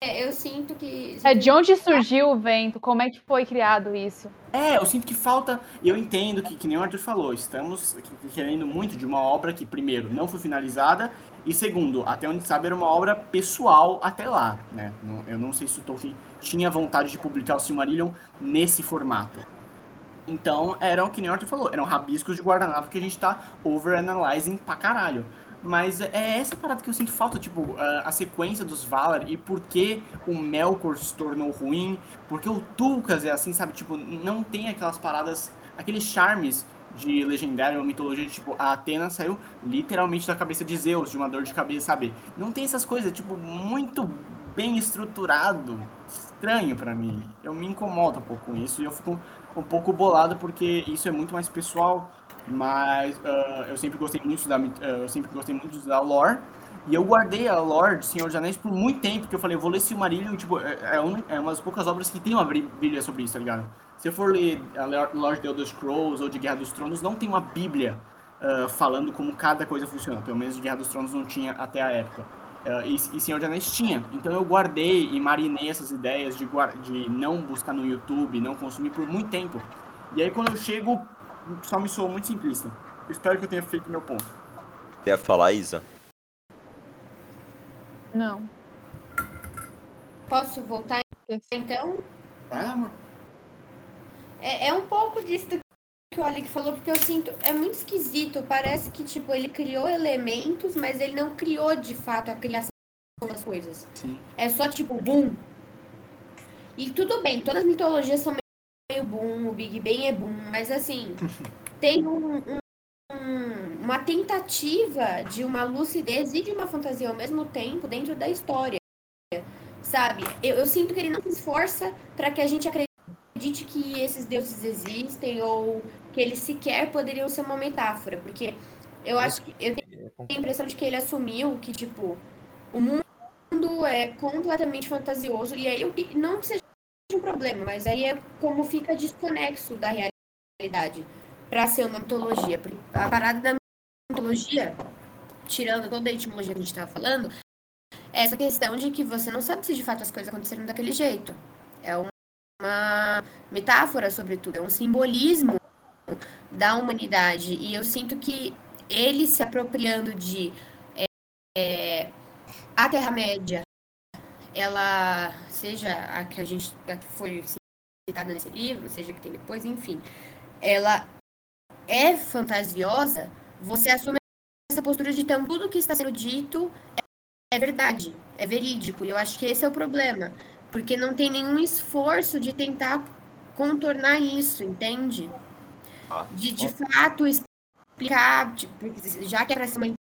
É, eu sinto que. É, de onde surgiu o vento? Como é que foi criado isso? É, eu sinto que falta. E eu entendo que, que nem o Arthur falou, estamos que- querendo muito de uma obra que, primeiro, não foi finalizada, e segundo, até onde sabe, era uma obra pessoal até lá. Né? Eu não sei se o Tolkien tinha vontade de publicar o Silmarillion nesse formato. Então, eram, que nem o Arthur falou, eram rabiscos de guardanapo que a gente tá overanalyzing pra caralho. Mas é essa parada que eu sinto falta, tipo, a, sequência dos Valar e por que o Melkor se tornou ruim, porque o Tulkas é assim, sabe? Tipo, não tem aquelas paradas, aqueles charmes de legendário ou mitologia, tipo, a Atena saiu literalmente da cabeça de Zeus, de uma dor de cabeça, sabe? Não tem essas coisas, tipo, muito bem estruturado, estranho pra mim. Eu me incomodo um pouco com isso e eu fico um pouco bolado porque isso é muito mais pessoal, mas ah, eu sempre gostei muito da ah, eu sempre gostei muito da lore e eu guardei a lore de Senhor dos Anéis por muito tempo, porque eu falei, eu vou ler Silmarillion, tipo, é, é, é uma das poucas obras que tem uma bíblia sobre isso, tá ligado? Se eu for ler a lore de Elder Scrolls ou de Guerra dos Tronos, não tem uma bíblia ah, falando como cada coisa funciona, pelo menos de Guerra dos Tronos não tinha até a época. Ah, e, e Senhor dos Anéis tinha. Então eu guardei e marinei essas ideias de, de não buscar no YouTube, não consumir por muito tempo. E aí quando eu chego, só me soou muito simplista. Eu espero que eu tenha feito meu ponto. Quer falar, Isa? Não. Posso voltar então? Lá, amor. É, é um pouco disso que o Alec falou, porque eu sinto. É muito esquisito. Parece que, tipo, ele criou elementos, mas ele não criou de fato a criação das coisas. Sim. É só tipo, boom. E tudo bem, todas as mitologias são meio boom, o Big Bang é boom, mas assim, tem um- um- um- uma tentativa de uma lucidez e de uma fantasia ao mesmo tempo dentro da história. Sabe? Eu, eu sinto que ele não se esforça para que a gente acredite que esses deuses existem ou que eles sequer poderiam ser uma metáfora. Porque eu acho que. Eu tenho a impressão de que ele assumiu que, tipo, o mundo é completamente fantasioso. E aí, não que seja um problema, mas aí é como fica desconexo da realidade para ser uma mitologia. Porque A parada da mitologia, tirando toda a etimologia que a gente estava falando, é essa questão de que você não sabe se de fato as coisas aconteceram daquele jeito. É uma metáfora, sobretudo, é um simbolismo da humanidade. E eu sinto que ele se apropriando de é, a Terra-média, ela, seja a que a gente a que foi citada nesse livro, seja que tem depois, enfim, ela é fantasiosa, você assume essa postura de então tudo que está sendo dito é, é verdade, é verídico. E eu acho que esse é o problema. Porque não tem nenhum esforço de tentar contornar isso, entende? De, de fato explicar, tipo, já que é para ser uma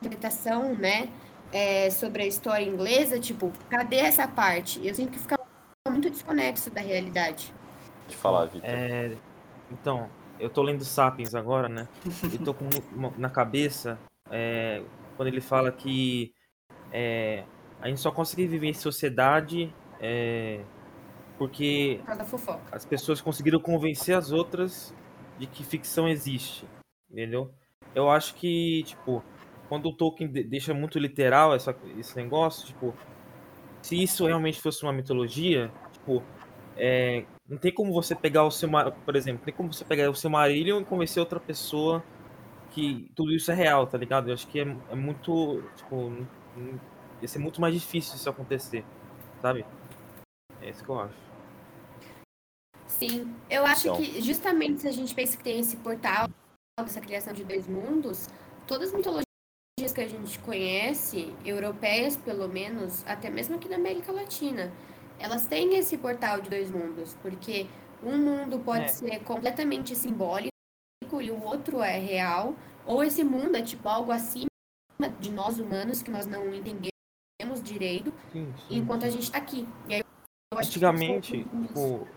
interpretação, né, é, sobre a história inglesa, tipo, cadê essa parte? Eu sinto que fica muito desconexo da realidade. Pode falar, Vitor. É, então, eu tô lendo Sapiens agora, né? E tô com uma- na cabeça é, quando ele fala que é, a gente só consegue viver em sociedade é, porque as pessoas conseguiram convencer as outras de que ficção existe, entendeu? Eu acho que, tipo, quando o Tolkien de- deixa muito literal essa, esse negócio, tipo, se isso realmente fosse uma mitologia, tipo, é, não tem como você pegar o seu, por exemplo, não tem como você pegar o seu Marillion e convencer outra pessoa que tudo isso é real, tá ligado? Eu acho que é, é muito, tipo, ia ser muito mais difícil isso acontecer, sabe? É isso que eu acho. Sim, eu acho Então. que justamente se a gente pensa que tem esse portal dessa criação de dois mundos, todas as mitologias que a gente conhece, europeias pelo menos, até mesmo aqui na América Latina, elas têm esse portal de dois mundos, porque um mundo pode É. ser completamente simbólico e o outro é real, ou esse mundo é tipo algo acima de nós humanos que nós não entendemos direito, Sim, sim. enquanto a gente está aqui. E aí, eu acho que Antigamente, é um tipo,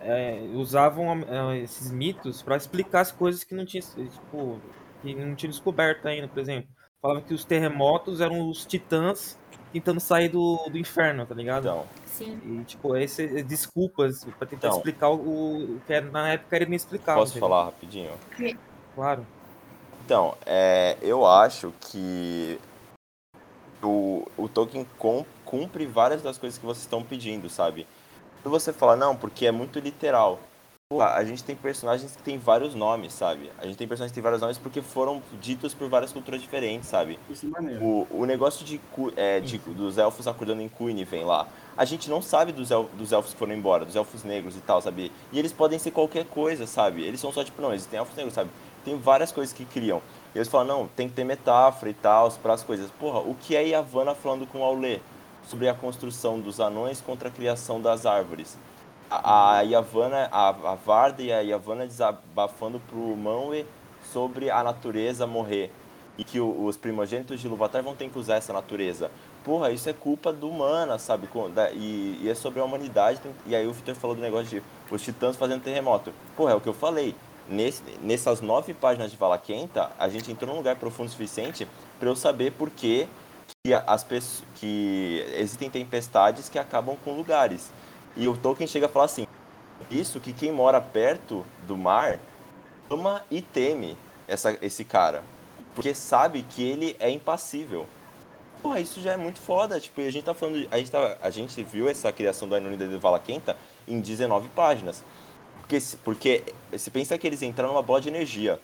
é, usavam é, esses mitos para explicar as coisas que não tinha, tipo, que não tinha descoberto ainda, por exemplo. Falavam que os terremotos eram os titãs tentando sair do, do inferno, tá ligado? Então, Sim. E, tipo, esse, desculpas para tentar Então. explicar o, o que na época era inexplicável. posso falar rapidinho? Claro. Então, é, eu acho que o, o Tolkien cumpre várias das coisas que vocês estão pedindo, sabe? Quando você fala, não, porque é muito literal. A gente tem personagens que tem vários nomes, sabe? A gente tem personagens que tem vários nomes porque foram ditos por várias culturas diferentes, sabe? Isso é maneiro. O, o negócio de, é, de- dos elfos acordando em Queen vem lá. A gente não sabe dos, el- dos elfos que foram embora, dos elfos negros e tal, sabe? E eles podem ser qualquer coisa, sabe? Eles são só tipo, não, existem elfos negros, sabe? Tem várias coisas que criam. E eles falam, não, tem que ter metáfora e tal para as coisas. Porra, o que é Yavanna falando com Aulê? Sobre a construção dos anões contra a criação das árvores. A, Yavanna, a, a Varda e a Yavanna desabafando pro Manwë sobre a natureza morrer e que o- os primogênitos de Ilúvatar vão ter que usar essa natureza. Porra, isso é culpa do humana, sabe? E, e é sobre a humanidade. E aí o Victor falou do negócio de os titãs fazendo terremoto. Porra, é o que eu falei. Nesse, nessas nove páginas de Valaquenta, a gente entrou num lugar profundo o suficiente para eu saber por que, que, as pessoas, que existem tempestades que acabam com lugares. E o Tolkien chega a falar assim, isso que quem mora perto do mar ama e teme essa, esse cara. Porque sabe que ele é impassível. Porra, isso já é muito foda. Tipo, a gente tá falando. A gente, tá, a gente viu essa criação do Ainonida de Valaquenta em 19 páginas. Porque, porque pensa que eles entraram numa bola de energia.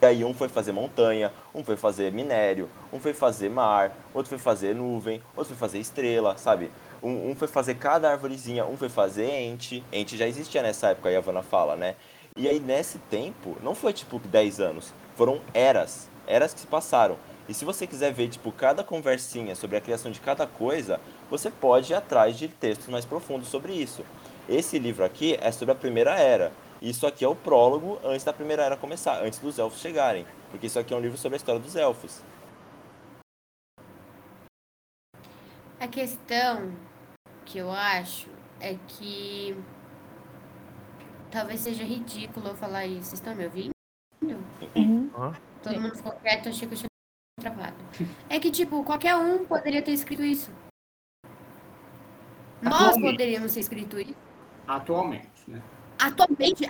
E aí um foi fazer montanha, um foi fazer minério, um foi fazer mar, outro foi fazer nuvem, outro foi fazer estrela, sabe? Um, um foi fazer cada arvorezinha, um foi fazer ente. Ente já existia nessa época, a Yavanna fala, né? E aí nesse tempo, não foi tipo 10 anos, foram eras, eras que se passaram. E se você quiser ver, tipo, cada conversinha sobre a criação de cada coisa, você pode ir atrás de textos mais profundos sobre isso. Esse livro aqui é sobre a Primeira Era. Isso aqui é o prólogo antes da Primeira Era começar, antes dos elfos chegarem. Porque isso aqui é um livro sobre a história dos elfos. A questão que eu acho é que talvez seja ridículo eu falar isso. Vocês estão me ouvindo? Uhum. Todo mundo ficou quieto, achei que eu tinha travado. É que, tipo, qualquer um poderia ter escrito isso. Nós poderíamos ter escrito isso. Atualmente, né? Atualmente,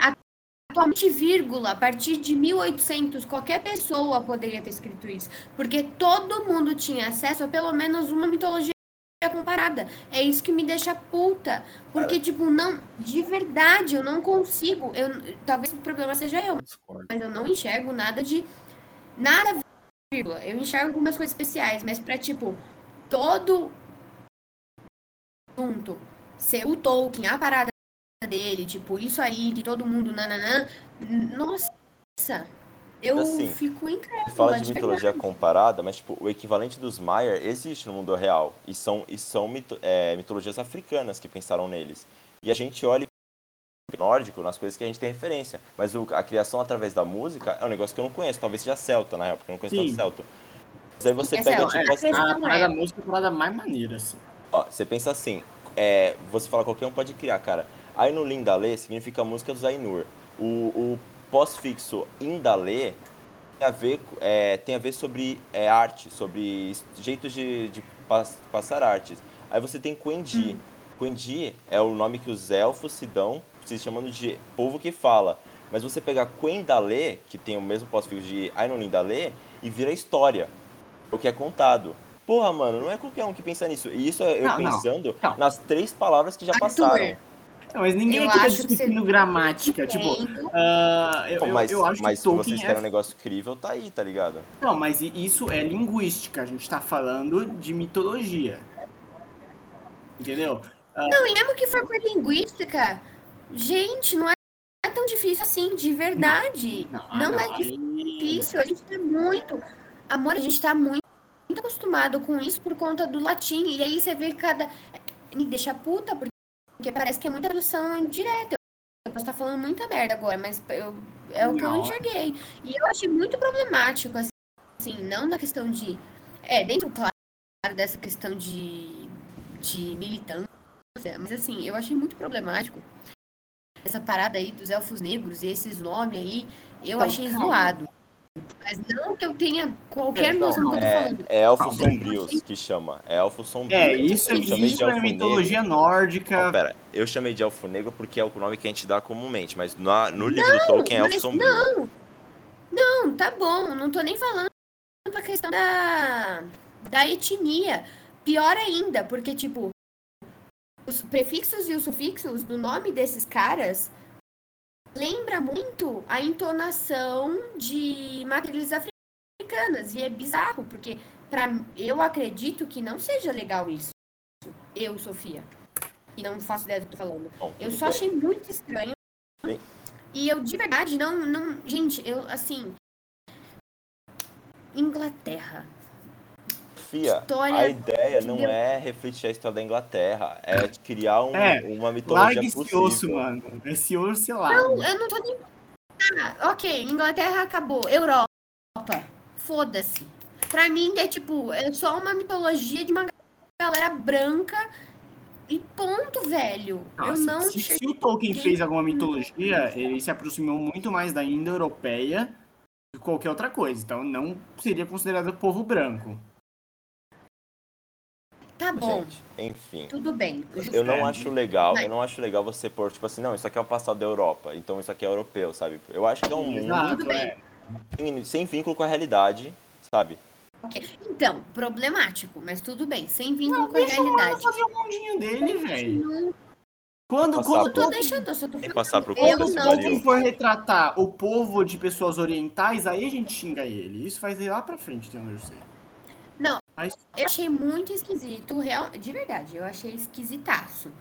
atualmente, vírgula, a partir de 1800, qualquer pessoa poderia ter escrito isso. Porque todo mundo tinha acesso a pelo menos uma mitologia comparada. É isso que me deixa puta. Porque, tipo, não, de verdade, eu não consigo. Eu, talvez o problema seja eu, mas eu não enxergo nada de. Nada, vírgula. Eu enxergo algumas coisas especiais, mas pra, tipo, todo junto ser o Tolkien, a parada dele, tipo, isso aí, de todo mundo, nananã. Nossa, eu Assim, fico incrédula. Fala de de mitologia comparada, mas tipo, o equivalente dos Maiar existe no mundo real. E são, e são mito- é, mitologias africanas que pensaram neles. E a gente olha nórdico nas coisas que a gente tem referência. Mas o- a criação através da música é um negócio que eu não conheço. Talvez seja celta, na real, porque eu não conheço Sim. tanto celta. Mas aí você É pega, celta, tipo é. assim, A Não parada é. música é a parada mais maneira, assim. ó, você pensa assim, é, você fala qualquer um pode criar, cara. Ainur Lindalê significa música dos Ainur. O, o pós-fixo Indalê tem a ver, é, tem a ver sobre é, arte, sobre jeitos de, de pas- passar artes. Aí você tem Quendi. Quendi é o nome que os elfos se dão, se chamando de povo que fala. Mas você pegar Quendalê, que tem o mesmo pós-fixo de Ainur Lindalê, e vira história. O que é contado. Porra, mano, não é qualquer um que pensa nisso. E isso é eu Não, não. pensando Não. nas três palavras que já Arthur, passaram. Não, mas ninguém Eu aqui tá discutindo gramática. Tipo, ah, eu, Pô, eu- mas eu acho mas que se Tolkien vocês é querem um negócio crível, tá aí, tá ligado? Não, mas isso é linguística. A gente tá falando de mitologia. Entendeu? Não, e mesmo que for por linguística, gente, não é tão difícil assim, de verdade. Não, é aí- difícil, a gente tá muito. Amor, a gente tá muito, muito acostumado com isso por conta do latim. E aí você vê cada. Me deixa puta, porque porque parece que é muita tradução direta. Eu posso estar falando muita merda agora, mas eu- é o que eu Não. enxerguei. E eu achei muito problemático, assim, assim, não na questão de. É, dentro, claro, dessa questão de, de militância, mas assim, eu achei muito problemático essa parada aí dos elfos negros e esses nomes aí, eu Não, achei zoado. Mas não que eu tenha qualquer Não, noção do que eu tô É, falando. é elfos sombrios que chama. É elfos sombrios. É, isso, eu chamei isso de é mitologia negro. nórdica. Não, pera, eu chamei de elfo negro porque é o nome que a gente dá comumente, mas na- no livro do Tolkien é elfo sombrio. não, não, tá bom, não tô nem falando da questão da, da etnia. Pior ainda, porque, tipo, os prefixos e os sufixos do nome desses caras lembra muito a entonação de matrizes africanas. E é bizarro, porque pra, eu acredito que não seja legal isso. Eu, Sofia. E não faço ideia do que eu tô falando. Bom, Eu só bem. achei muito estranho. Sim. E eu de verdade não, não. Gente, eu assim. Inglaterra. Sofia, História a ideia não é refletir a história da Inglaterra, é criar um- É, uma mitologia Larga esse osso, mano. Esse osso, sei lá. Não, eu não tô nem. Ah, ok, Inglaterra acabou. Europa. Foda-se. Pra mim é tipo, é só uma mitologia de uma galera branca e ponto, velho. eu Nossa, não se, se o Tolkien fez alguma mitologia, ele se aproximou muito mais da indo-europeia do que qualquer outra coisa. Então não seria considerado povo branco. Tá bom, Gente, enfim. tudo bem. Eu não É. acho legal, Mas- eu não acho legal você pôr, tipo assim, não, isso aqui é o passado da Europa, então isso aqui é europeu, sabe? Eu acho que é um mundo sem, sem vínculo com a realidade, sabe? Ok. Então, problemático, mas tudo bem, sem vínculo Não, com a realidade. fazer o mundinho dele, velho. Não, Quando, Passar quando eu tô por- deixando, eu só tô passar pro Eu não-. Tolkien for retratar o povo de pessoas orientais, aí a gente xinga ele. Isso faz ir lá pra frente, tem sei. Não, Mas- eu achei muito esquisito, real, de verdade, eu achei esquisitaço.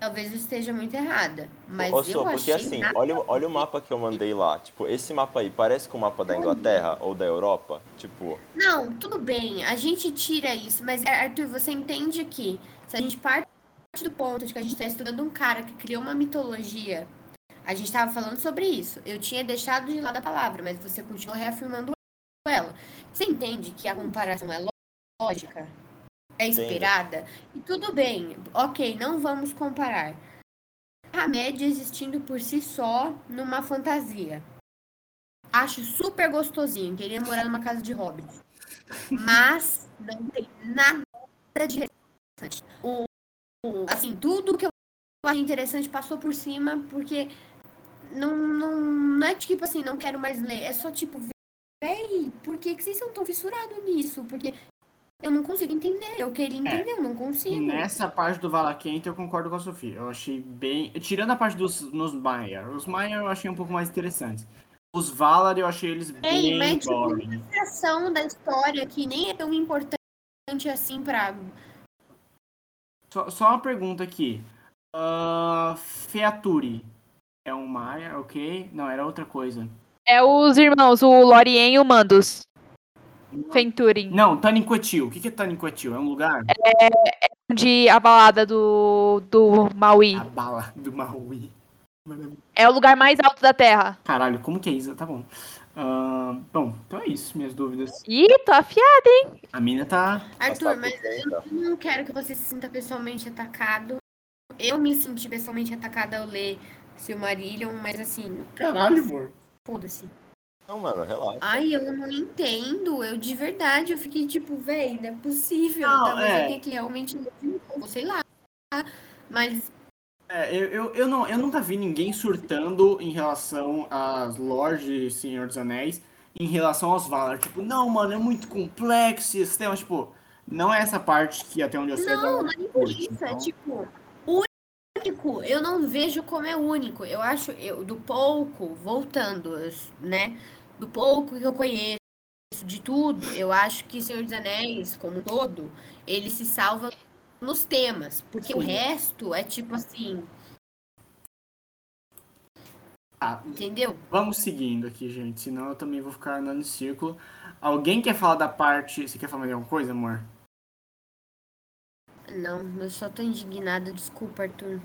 Talvez eu esteja muito errada, mas Ô, eu Sô, porque achei assim, nada- olha, o- olha o mapa que eu mandei lá. Tipo, esse mapa aí parece com o mapa da Inglaterra ou da Europa? Tipo, Não, tudo bem, a gente tira isso, mas Arthur, você entende que se a gente parte do ponto de que a gente está estudando um cara que criou uma mitologia, a gente estava falando sobre isso. Eu tinha deixado de lado a palavra, mas você continua reafirmando ela. Você entende que a comparação é lógica? É Entendo. esperada? E tudo bem, ok, não vamos comparar. A média existindo por si só numa fantasia. Acho super gostosinho, queria morar numa casa de hobbits. Mas não tem nada de interessante. O, o- assim, tudo que eu achei interessante passou por cima, porque não, não, não é tipo assim, não quero mais ler. É só tipo, véi, por que, que vocês são tão fissurados nisso? Porque eu não consigo entender. Eu queria entender, eu não E consigo. nessa parte do Vala Quente eu concordo com a Sofia. Eu achei bem. Tirando a parte dos nos Maia. Os Maia eu achei um pouco mais interessantes. Os Valar eu achei eles bem mas, tipo, boring. A ação da história que nem é tão importante assim pra. Só, só uma pergunta aqui. Ah, Featuri é um Maia, ok? Não, era outra coisa. É os irmãos, o Lorien e o Mandos. Fenturin. Não, Taniquetil. O que é Taniquetil? É um lugar? De a balada do, do Maui. A bala do Maui. É o lugar mais alto da Terra. Caralho, como que é isso? Tá bom. Ah, bom, então é isso, minhas dúvidas. Ih, tô afiada. A mina tá. Arthur, mas eu não quero que você se sinta pessoalmente atacado. Eu me senti pessoalmente atacada ao ler Silmarillion, mas assim, Caralho, amor. foda-se. Não, mano, relaxa. Ai, eu não entendo. Eu de verdade, eu fiquei tipo, véi, não é possível. Não, Talvez é. eu que realmente novo, sei lá. Mas É, eu, eu, eu, não, eu nunca vi ninguém surtando em relação às lojas de Senhor dos Anéis em relação aos Valar. Tipo, não, mano, é muito complexo esse tema. Tipo, não é essa parte que até onde eu sei. a Não, não é nem por isso. É então- tipo, único. Eu não vejo como é único. Eu acho, eu, do pouco, voltando, né? Do pouco que eu conheço, de tudo, eu acho que Senhor dos Anéis, como um todo, ele se salva nos temas. Porque o Sim. resto é tipo assim, Ah, entendeu? vamos seguindo aqui, gente. Senão eu também vou ficar andando em círculo. Alguém quer falar da parte. Você quer falar de alguma coisa, amor? Não, eu só tô indignada, desculpa, Arthur.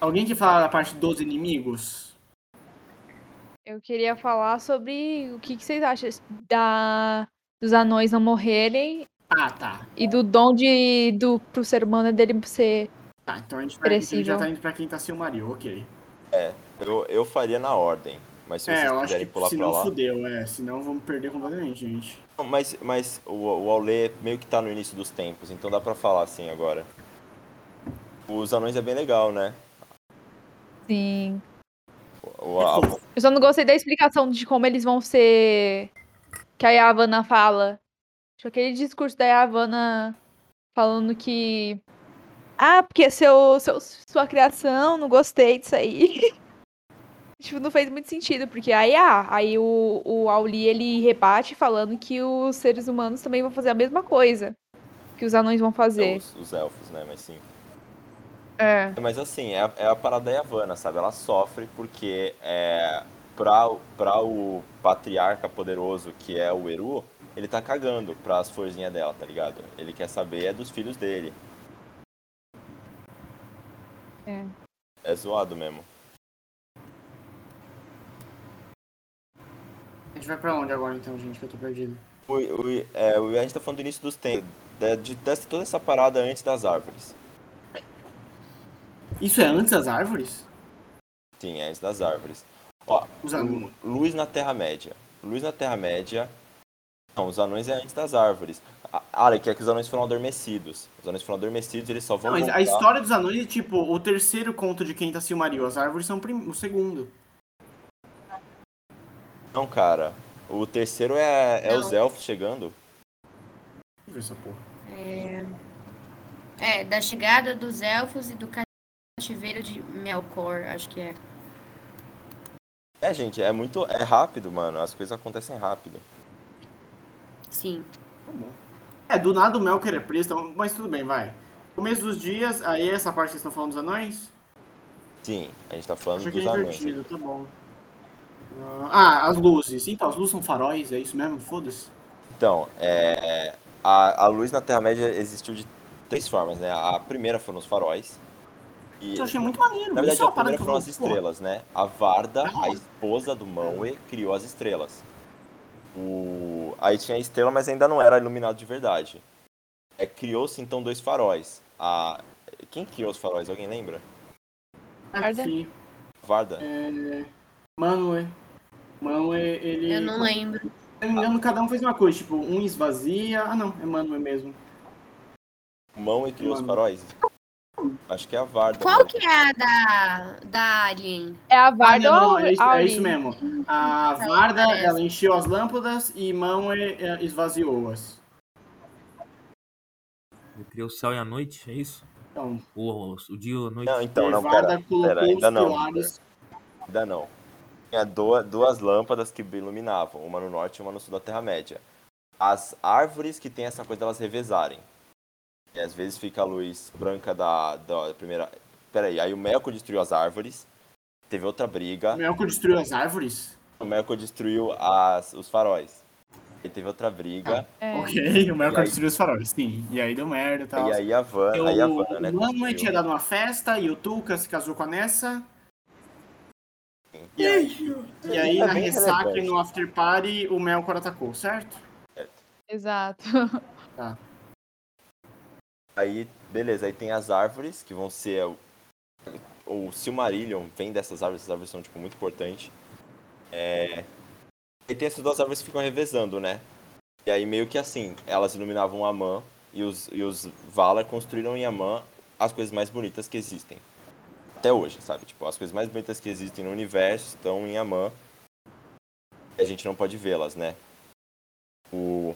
Alguém quer falar da parte dos inimigos? Eu queria falar sobre o que, que vocês acham da, dos anões não morrerem Ah, tá. e do dom de, do, pro ser humano dele ser. Tá, então a gente, vai, a gente já tá indo pra quem tá Silmaril, ok. Eu, eu faria na ordem. Mas se É, vocês eu acho que pular se pra não lá. fudeu, é. Senão vamos perder completamente, gente. Não, Mas, mas o, o Aulê meio que tá no início dos tempos, então dá pra falar assim agora. Os anões é bem legal, né? Sim. A- Eu só não gostei da explicação de como eles vão ser. Que a Yavanna fala. Tipo, aquele discurso da Yavanna falando que. Ah, porque seu, seu, sua criação, não gostei disso aí. tipo, não fez muito sentido, porque aí, ah, aí o, o Auli ele rebate falando que os seres humanos também vão fazer a mesma coisa que os anões vão fazer. os, os elfos, né? Mas sim. É. Mas assim, é, a- é a parada da Yavanna, sabe? Ela sofre porque é, pra, pra o patriarca poderoso que é o Eru, ele tá cagando pras florzinhas dela, tá ligado? Ele quer saber é dos filhos dele. É. É zoado mesmo. A gente vai pra onde agora então, gente? Que eu tô perdido. O, o- é, a gente tá falando do início dos tempos. De, de, dessa- toda essa parada antes das árvores. Isso é antes das árvores? Sim, é antes das árvores. Ó, Os Lu- anões. Luz na Terra-média. Luz na Terra-média. Não, os anões é antes das árvores. Alec, é que os anões foram adormecidos. Os anões foram adormecidos, eles só vão Não, mas voltar. a história dos anões é tipo o terceiro conto de quem tá Silmaril. As árvores são o prim- o segundo. Não, cara. O terceiro é, é Não. os elfos chegando. Deixa eu ver essa porra. É, da chegada dos elfos e do cativeiro de Melkor, acho que é. É, gente, é muito. É rápido, mano. As coisas acontecem rápido. Sim. Tá bom. É, do nada o Melker é preso, então- mas tudo bem, vai. Começo dos dias, aí essa parte que vocês estão falando dos anões? Sim, a gente tá falando que dos é anões. invertido, tá bom. Ah, as luzes. Então, as luzes são faróis, é isso mesmo? Foda-se. Então, é, a, a luz na Terra-média existiu de três formas, né? A primeira foram os faróis. E, Eu achei muito maneiro. na isso verdade, é a primeira foram as estrelas, né? A Varda, a esposa do Manwë, criou as estrelas. O... Aí tinha a estrela, mas ainda não era iluminado de verdade. É, Criou-se então dois faróis. A... Quem criou os faróis? Alguém lembra? Aqui. Varda? É... Manwë. Manwë, ele... Eu não lembro. Se não me engano, cada um fez uma coisa. Tipo, um esvazia... Ah, não. É Manwë mesmo. Manwë criou os faróis. Acho que é a Varda. Qual que é a da, da Alien? É a Ah, Varda não, não, ou é, isso, a é isso mesmo. A Varda, ela encheu as lâmpadas e mão é, é, esvaziou-as. Ele criou o céu e a noite, é isso? Então, O, o dia e a noite. Não, então, não, pera, pera, ainda não. pilares. Ainda não. Tinha duas, duas lâmpadas que iluminavam, uma no norte e uma no sul da Terra-média. As árvores que tem essa coisa delas revezarem. E às vezes fica a luz branca da, da primeira. Peraí, aí o Melkor destruiu as árvores. Teve outra briga. O Melkor destruiu as árvores? O Melkor destruiu as, os faróis. E teve outra briga. É. Ok, o Melkor E aí- destruiu os faróis, sim. E aí deu merda e tal. E aí a Van, Eu- aí a Vanna, né? o construiu. tinha dado uma festa e o Tuca se casou com a Nessa. E aí, e aí É na ressaca e no after party, o Melkor atacou, certo? Exato. Tá. Aí, beleza, aí tem as árvores, que vão ser. O, Silmarillion vem dessas árvores, essas árvores são, tipo, muito importantes. É. E tem essas duas árvores que ficam revezando, né? E aí, meio que assim, elas iluminavam Amã e os, e os Valar construíram em Amã as coisas mais bonitas que existem. Até hoje, sabe? Tipo, as coisas mais bonitas que existem no universo estão em Amã. E a gente não pode vê-las, né? O...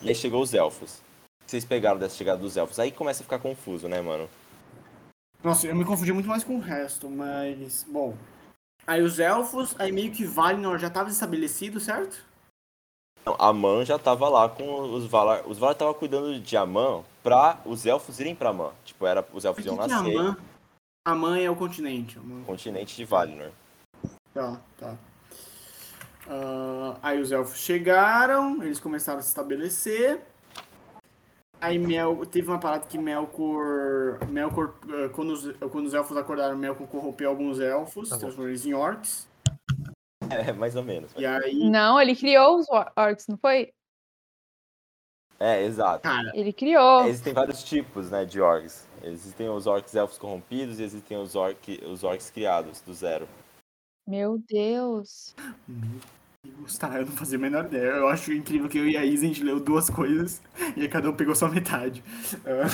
E aí chegou os elfos. Vocês pegaram dessa chegada dos elfos? Aí começa a ficar confuso, né, mano? Nossa, eu me confundi muito mais com o resto, mas. Bom. Aí os elfos, aí meio que Valinor já estava estabelecido, certo? Não, Amã já tava lá com os Valar. Os Valar estavam cuidando de Amã pra os elfos irem pra Amã. Tipo, era, os elfos iam é nascer Amã? Amã é o continente. Amã. no continente de Valinor. Tá, tá. Ah, aí os elfos chegaram, eles começaram a se estabelecer. Aí Mel, teve uma parada que Melkor. Melkor, ah, quando os, quando os elfos acordaram, Melkor corrompeu alguns elfos, Tá transformou eles em orcs. É, mais ou menos. E aí, Não, ele criou os or- orcs, não foi? É, exato. cara, Ele criou. Existem vários tipos, né, de orcs. Existem os orcs elfos corrompidos e existem os, orc, os orcs criados, do zero. Meu Deus. Tá, eu não fazia a menor ideia. Eu acho incrível que eu e a Isa a gente leu duas coisas e aí cada um pegou só metade.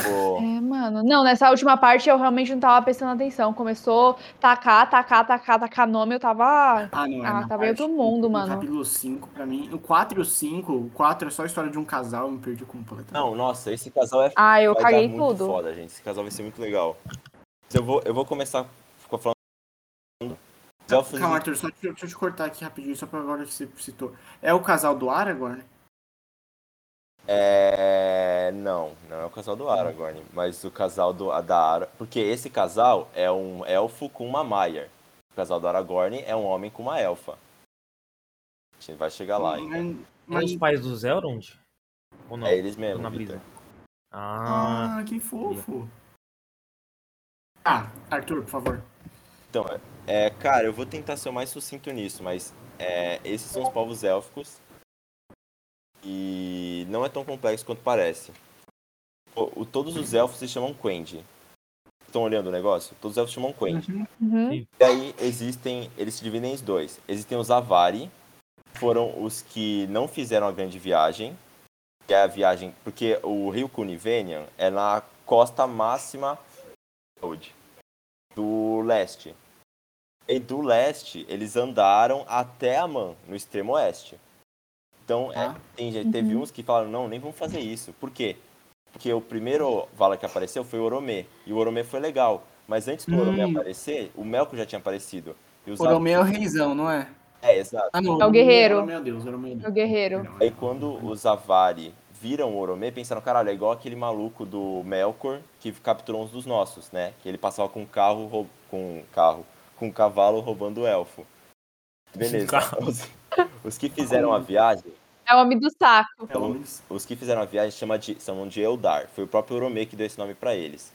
Pô, É, mano. Não, nessa última parte eu realmente não tava prestando atenção. Começou tacar, tacar, tacar, tacar nome, eu tava. Ah, não, é. Ah, tava em outro parte- mundo, no mano. capítulo 5, pra mim. O 4 e o 5, o 4 é só a história de um casal, eu me perdi completamente. não, nossa, esse casal é Ah, eu vai caguei dar muito tudo. foda, gente. Esse casal vai ser muito legal. Eu vou, eu vou começar elfos Calma, Arthur, só deixa, deixa eu te cortar aqui rapidinho, só pra agora que você citou. É o casal do Aragorn? É. Não, não é o casal do Aragorn, mas o casal do, da Ara. Porque esse casal é um elfo com uma Maiar. O casal do Aragorn é um homem com uma elfa. A gente vai chegar lá ainda. Mas- São mas- os pais dos Elrond? Ou não? É eles mesmo, na brisa. Ah, Ah, que fofo. Ah, Arthur, por favor. Então, é, cara, eu vou tentar ser o mais sucinto nisso, mas é, esses são os povos élficos. E não é tão complexo quanto parece. O, o- todos os elfos se chamam Quendi. Estão olhando o negócio? Todos os elfos se chamam Quendi. Uhum. E aí existem, eles se dividem em dois. Existem os Avari, foram os que não fizeram a grande viagem, que é a viagem, porque o rio Kunivenian é na costa máxima do leste. E do leste, eles andaram até Amman, no extremo oeste. Então, é, Tá. tem, gente- teve uns que falaram, não, nem vamos fazer isso. Por quê? Porque o primeiro Vala que apareceu foi o Oromê. E o Oromê foi legal. Mas antes do Oromê Hum. aparecer, o Melkor já tinha aparecido. E os O Romeu é o reizão, não é? É, exato. Ah, não. É o guerreiro. Meu Deus, era o meu É o guerreiro. Aí quando os Avari viram o Oromê, pensaram, caralho, é igual aquele maluco do Melkor que capturou uns dos nossos, né? Que ele passava com um carro, com um carro, com um cavalo roubando o elfo. Beleza. Os, os que fizeram a viagem, É o homem do saco. Pelo menos. os que fizeram a viagem chama de, chamam de Eldar. Foi o próprio Oromê que deu esse nome pra eles.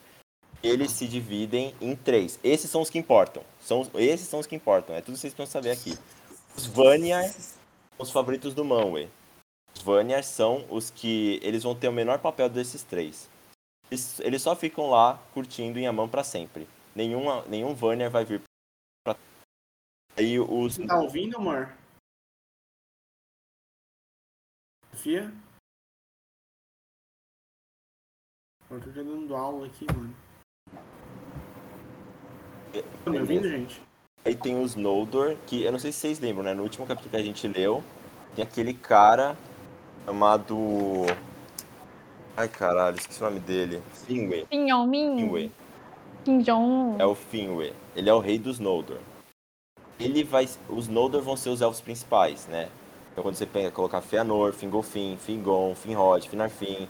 Eles se dividem em três. Esses são os que importam. São, os- esses são os que importam. É tudo que vocês precisam saber aqui. Os Vanyar são os favoritos do Manwë. Os Vanyar são os que eles vão ter o menor papel desses três. Eles, eles só ficam lá curtindo em Amã pra sempre. Nenhuma, nenhum Vanyar vai vir. Aí os. Você tá ouvindo, amor? Sofia? Eu tô dando aula aqui, mano. Tá me ouvindo, gente? Aí tem os Noldor, que eu não sei se vocês lembram, né? No último capítulo que a gente leu, tem aquele cara chamado. Ai caralho, esqueci o nome dele. Finwë. Finwë. Jong. É o Finwë. Ele é o rei dos Noldor. Ele vai. Os Noldor vão ser os elfos principais, né? Então quando você pega, colocar Fëanor, Fingolfin, Fingon, Finrod, Finarfin.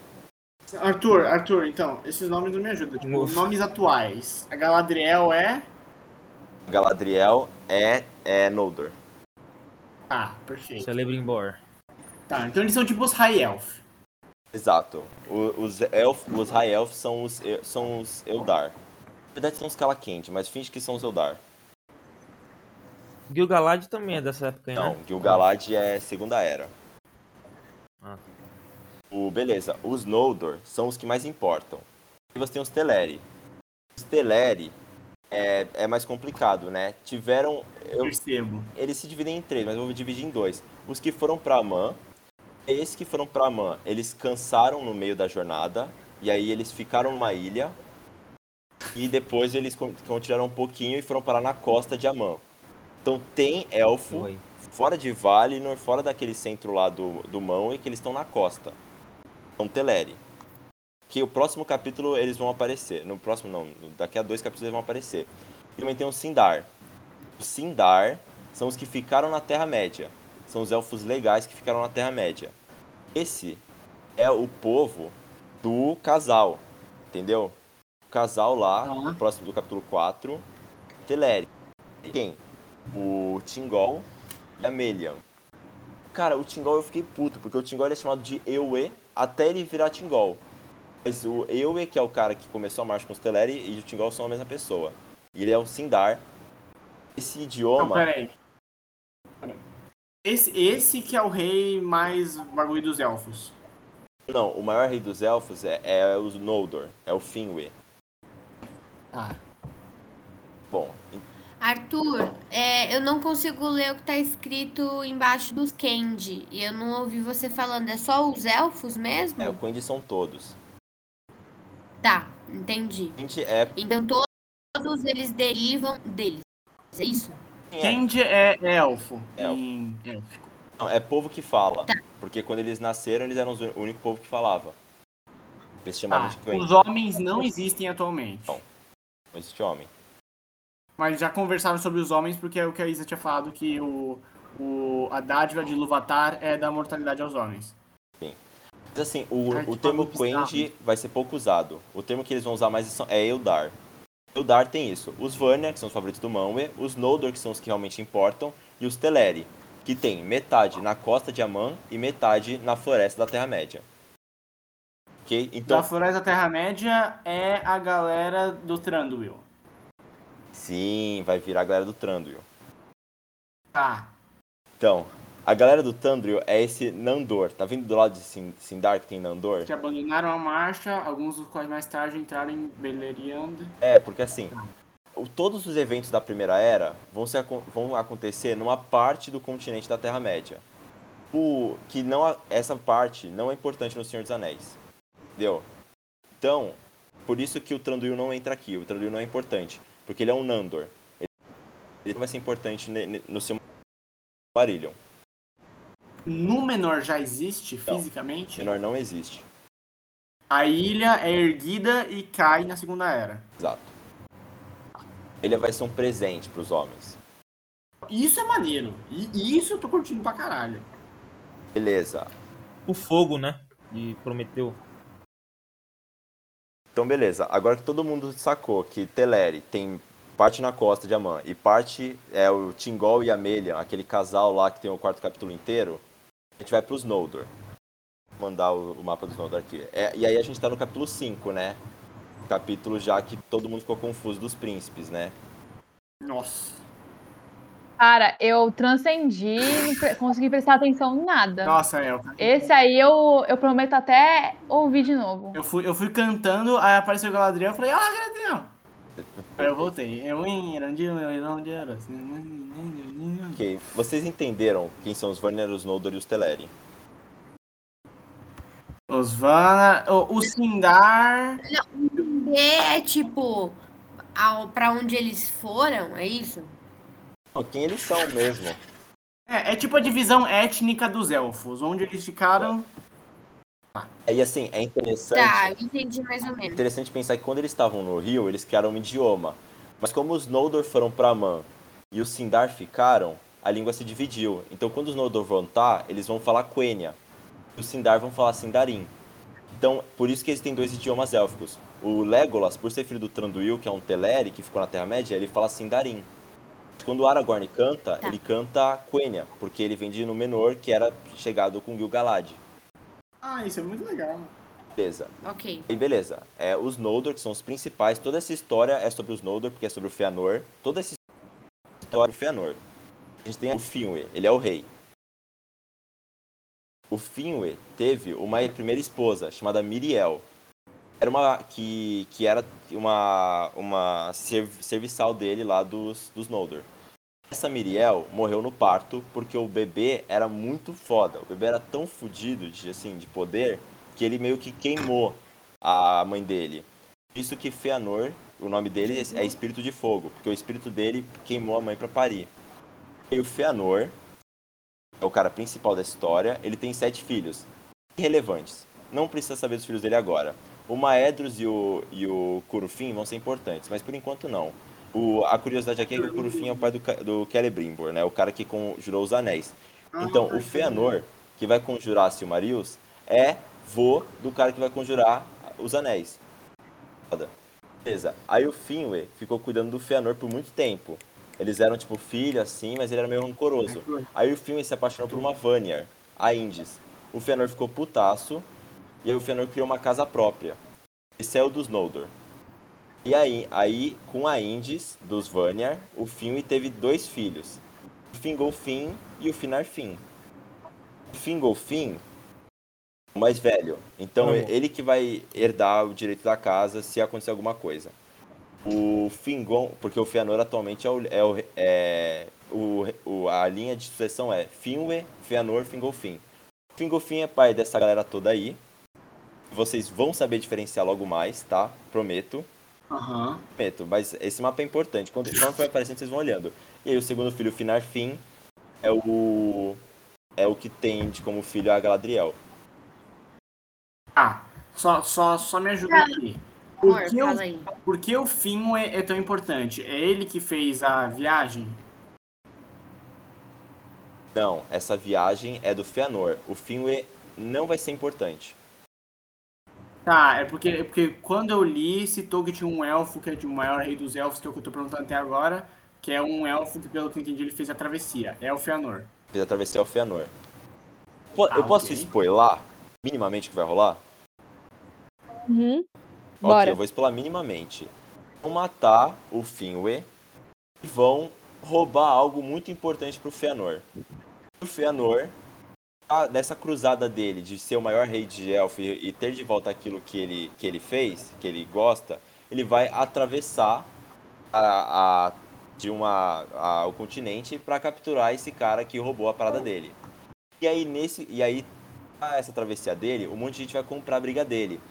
Arthur, Arthur, então, esses nomes não me ajudam. Tipo, nomes atuais. A Galadriel é. Galadriel é, é Noldor. Ah, perfeito. Celebrimbor. Tá, então eles são tipo os High Elf. Exato. O- os elf, os High Elf são os, são os Eldar. Na verdade são os Calaquente, mas finge que são os Eldar. Gil-galad também é dessa época Não, né? Gil-galad é Segunda Era. Ah. O, beleza, os Noldor são os que mais importam. E você tem os Teleri. Os Teleri é, é mais complicado, né? Tiveram... eu- Percebo. eles se dividem em três, mas eu vou dividir em dois. Os que foram pra Amã, esses que foram pra Amã, eles cansaram no meio da jornada, e aí eles ficaram numa ilha, e depois eles con- continuaram um pouquinho e foram parar na costa de Amã. Então tem elfo Oi. fora de Valinor, fora daquele centro lá do, do Mão, e que eles estão na costa. São Teleri. Que o próximo capítulo eles vão aparecer. No próximo não, daqui a dois capítulos eles vão aparecer. E também tem o Sindar. Os Sindar são os que ficaram na Terra-média. São os elfos legais que ficaram na Terra-média. Esse é o povo do casal. Entendeu? O casal lá, no próximo do capítulo 4, Teleri. Quem? O Tingol e a Melian. Cara, o Tingol eu fiquei puto, porque o Tingol ele é chamado de Ewe até ele virar Tingol. Mas o Ewe, que é o cara que começou a marcha com os Teleri, e o Tingol são a mesma pessoa. E ele é o Sindar. Esse idioma. peraí. Peraí. Esse, esse que é o rei mais bagulho dos elfos. Não, o maior rei dos elfos é, é o Noldor, é o Finwë. Tá. Bom, Arthur, é, eu não consigo ler o que tá escrito embaixo dos Candy. E eu não ouvi você falando. É só os elfos mesmo? é, o Quendi são todos. Tá, entendi. É. Então todos eles derivam deles. É isso? É, Kendi é elfo. Elfo. Em élfico. não, é povo que fala. Tá. Porque quando eles nasceram, eles eram o único povo que falava. Eles chamavam Tá. de. Os homens não existem atualmente. Não. Não existe homem. Mas já conversaram sobre os homens porque é o que a Isa tinha falado que o, o, a dádiva de Luvatar é da mortalidade aos homens. Mas assim, o, Ai, o termo. Quendi vai ser pouco usado. O termo que eles vão usar mais é Eldar. Eldar tem isso. Os Vanya, que são os favoritos do Manwë, os Noldor, que são os que realmente importam, e os Teleri, que tem metade na costa de Aman e metade na floresta da Terra-média. Ok? Então, Da Floresta da Terra-média é a galera do Tranduil. Sim, vai virar a galera do Thranduil. Tá. Então, a galera do Thranduil é esse Nandor. Tá vendo do lado de Sin- Sindar que tem Nandor? Que abandonaram a marcha, alguns dos quais mais tarde entraram em Beleriand. É, porque assim, todos os eventos da Primeira Era vão, se vão acontecer numa parte do continente da Terra-média. O que não essa parte não é importante no Senhor dos Anéis. Entendeu? Então, por isso que o Tranduil não entra aqui. O Tranduil não é importante, porque ele é um Nandor. Ele, vai ser importante no seu Marillion. Númenor já existe Não. fisicamente. Menor não existe. A ilha é erguida e cai na Segunda Era. Exato. Ele vai ser um presente para os homens. Isso é maneiro. E isso eu tô curtindo pra caralho. Beleza. O fogo, né? De Prometeu. Então, beleza. Agora que todo mundo sacou que Teleri tem parte na costa de Amã e parte é o Tingol e a Melian, aquele casal lá que tem o quarto capítulo inteiro, a gente vai pros Noldor. Vou mandar o, o mapa dos Noldor aqui. É, e aí a gente tá no capítulo 5, né? Capítulo já que todo mundo ficou confuso dos príncipes, né? Nossa. Cara, eu transcendi, não pre- consegui prestar atenção em nada. Nossa, é. eu- Esse aí eu, eu prometo até ouvir de novo. Eu fui, eu fui cantando, aí apareceu o Galadriel, eu falei, ah, Galadriel! Aí eu voltei. Eu. Ok, vocês entenderam quem são os Vanir, os Noldor e os Teleri? Os Vana, o, o Sindar. É tipo. ao, pra onde eles foram, é isso? Quem eles são mesmo. É, é tipo a divisão étnica dos elfos, onde eles ficaram. E assim, é interessante. Tá, entendi mais ou menos. interessante pensar que quando eles estavam no Rio, eles criaram um idioma. Mas como os Noldor foram pra Man e os Sindar ficaram, a língua se dividiu. Então quando os Noldor voltar, eles vão falar Quenya. E os Sindar vão falar Sindarin. Então, por isso que eles têm dois idiomas élficos. O Legolas, por ser filho do Tranduil, que é um Teleri, que ficou na Terra-média, ele fala Sindarin. Quando o Aragorn canta, Tá. ele canta Quenya, porque ele vem de Númenor, que era chegado com Gil-galad. Ah, isso é muito legal. Beleza. Ok. E beleza, é, os Noldor, que são os principais, toda essa história é sobre os Noldor, porque é sobre o Fëanor. Toda essa história é o Fëanor. A gente tem o Finwë, ele é o rei. O Finwë teve uma primeira esposa, chamada Miriel. Era uma, que, que era uma, uma serv- serviçal dele lá dos, dos Noldor. Essa Miriel morreu no parto porque o bebê era muito foda. O bebê era tão fodido de, assim, de poder que ele meio que queimou a mãe dele. Isso que Fëanor, o nome dele é Espírito de Fogo, porque o espírito dele queimou a mãe para parir. E o Fëanor é o cara principal da história, ele tem sete filhos, irrelevantes. Não precisa saber dos filhos dele agora. O Maedros e o, e o Curufin vão ser importantes, mas por enquanto não. O, a curiosidade aqui é que o Curufin é o pai do, do Celebrimbor, né? O cara que conjurou os anéis. Então, o Fëanor, que vai conjurar Silmarils, é vô do cara que vai conjurar os anéis. Beleza. Aí o Finwë ficou cuidando do Fëanor por muito tempo. Eles eram tipo filho assim, mas ele era meio rancoroso. Aí o Finwë se apaixonou por uma Vanyar, a Indis. O Fëanor ficou putaço e aí o Fëanor criou uma casa própria. E saiu dos Noldor. E aí, aí com a Indis dos Vanyar, o Finwë teve dois filhos. O Fingolfin e o Finarfin. O Fingolfin o mais velho. Então bom. ele que vai herdar o direito da casa se acontecer alguma coisa. O Fingon, porque o Fëanor atualmente é o, é o, é o, o- a linha de sucessão é Finwë, Fëanor, Fingolfin. Fingolfin é pai dessa galera toda aí. Vocês vão saber diferenciar logo mais, tá? Prometo. Aham. Prometo, mas esse mapa é importante. Quando quando vai aparecendo, vocês vão olhando. E aí o segundo filho, Finarfin, é o é o que tem de como filho a Galadriel. Ah, só, só, só me ajuda aqui. Amor, Por que, o, por que o Finwë é, é tão importante? É ele que fez a viagem? Não, essa viagem é do Fëanor. O Finwë não vai ser importante. Tá, é porque, é porque quando eu li, citou que tinha um elfo, que é de o maior rei dos elfos, que é o que eu tô perguntando até agora, que é um elfo que, pelo que eu entendi, ele fez a travessia. É o Fëanor. Fez a travessia ao Fëanor. Po- Ah, eu posso ok. spoiler minimamente o que vai rolar? Uhum. Ok, Bora. eu vou spoiler minimamente. Vão matar o Finwë e vão roubar algo muito importante pro Fëanor. O Fëanor, a- nessa cruzada dele de ser o maior rei de Elfo e, ter de volta aquilo que ele, que ele fez, que ele gosta, ele vai atravessar a, a- de uma, a- o continente para capturar esse cara que roubou a parada dele. E aí, nesse, e aí, essa travessia dele, um monte de gente vai comprar a briga dele.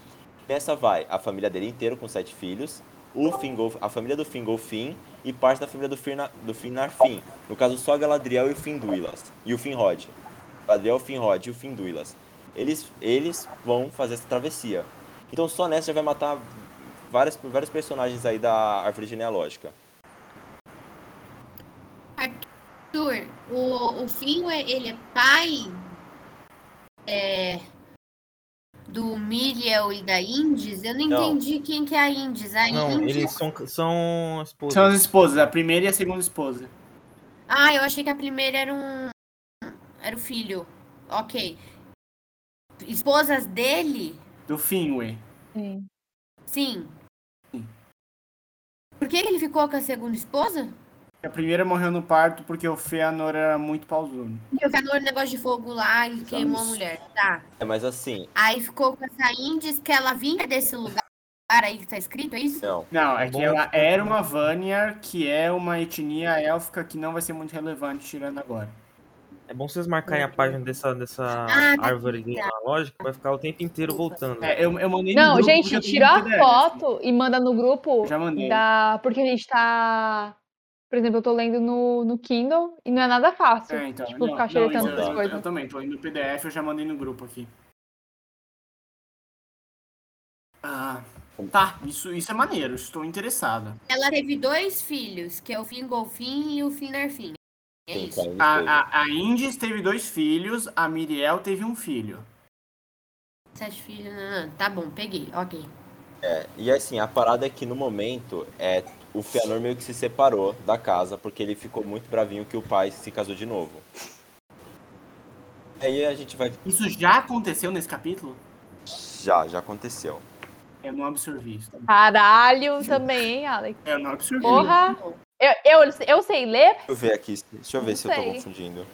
Nessa vai a família dele inteira, com sete filhos, o Fingolf, a família do Fingolfin e parte da família do, Firna, do Finarfin. No caso, só Galadriel e o Finduilas. E o Finrod. Galadriel, o Finrod e o Finduilas. Eles, eles vão fazer essa travessia. Então só nessa já vai matar várias, vários personagens aí da árvore genealógica. Arthur, o, o Finwë, ele é pai é, do Miriel e da Indis? Eu não Não. entendi quem que é a Indis. A Não, Indis... eles são, são esposas. São as esposas, a primeira e a segunda esposa. Ah, eu achei que a primeira era um... Era o filho. Ok. Esposas dele? Do Finwë. Sim. Sim. Por que ele ficou com a segunda esposa? A primeira morreu no parto porque o Fëanor era muito pausudo. Porque o Fëanor, negócio de fogo lá e queimou a mulher. Tá. É, mas assim, Aí ficou com essa Indis que ela vinha desse lugar aí que tá escrito, é isso? não. Não, é que ela era uma Vanyar, que é uma etnia élfica que não vai ser muito relevante tirando agora. É bom vocês marcarem a página dessa, dessa Ah, tá árvore aqui, tá. genealógica, vai ficar o tempo inteiro voltando. É, eu, eu mandei no Não, grupo gente, tira a PDF. foto e manda no grupo Já mandei. da. Porque a gente tá. Por exemplo, eu tô lendo no, no Kindle e não é nada fácil. É, então. tipo, não, ficar não, essas eu- coisas. eu também, tô indo no PDF, eu já mandei no grupo aqui. Ah, tá, isso, isso é maneiro, estou interessado. Ela teve dois filhos, que é o Fingolfin e o Finarfin. É isso. A, a, a Indies teve dois filhos, a Miriel teve um filho. Sete filhos. não, não. Tá bom, peguei. Ok. teve. E assim, a parada é que no momento é o Fëanor meio que se separou da casa porque ele ficou muito bravinho que o pai se casou de novo. Aí a gente vai. Isso já aconteceu nesse capítulo? Já, já aconteceu. Eu não absorvi isso. Caralho também, hein, Alex? Eu não absorvi. Porra! Eu, eu, eu sei ler? Deixa eu ver aqui, deixa eu ver Não se eu tô sei. confundindo.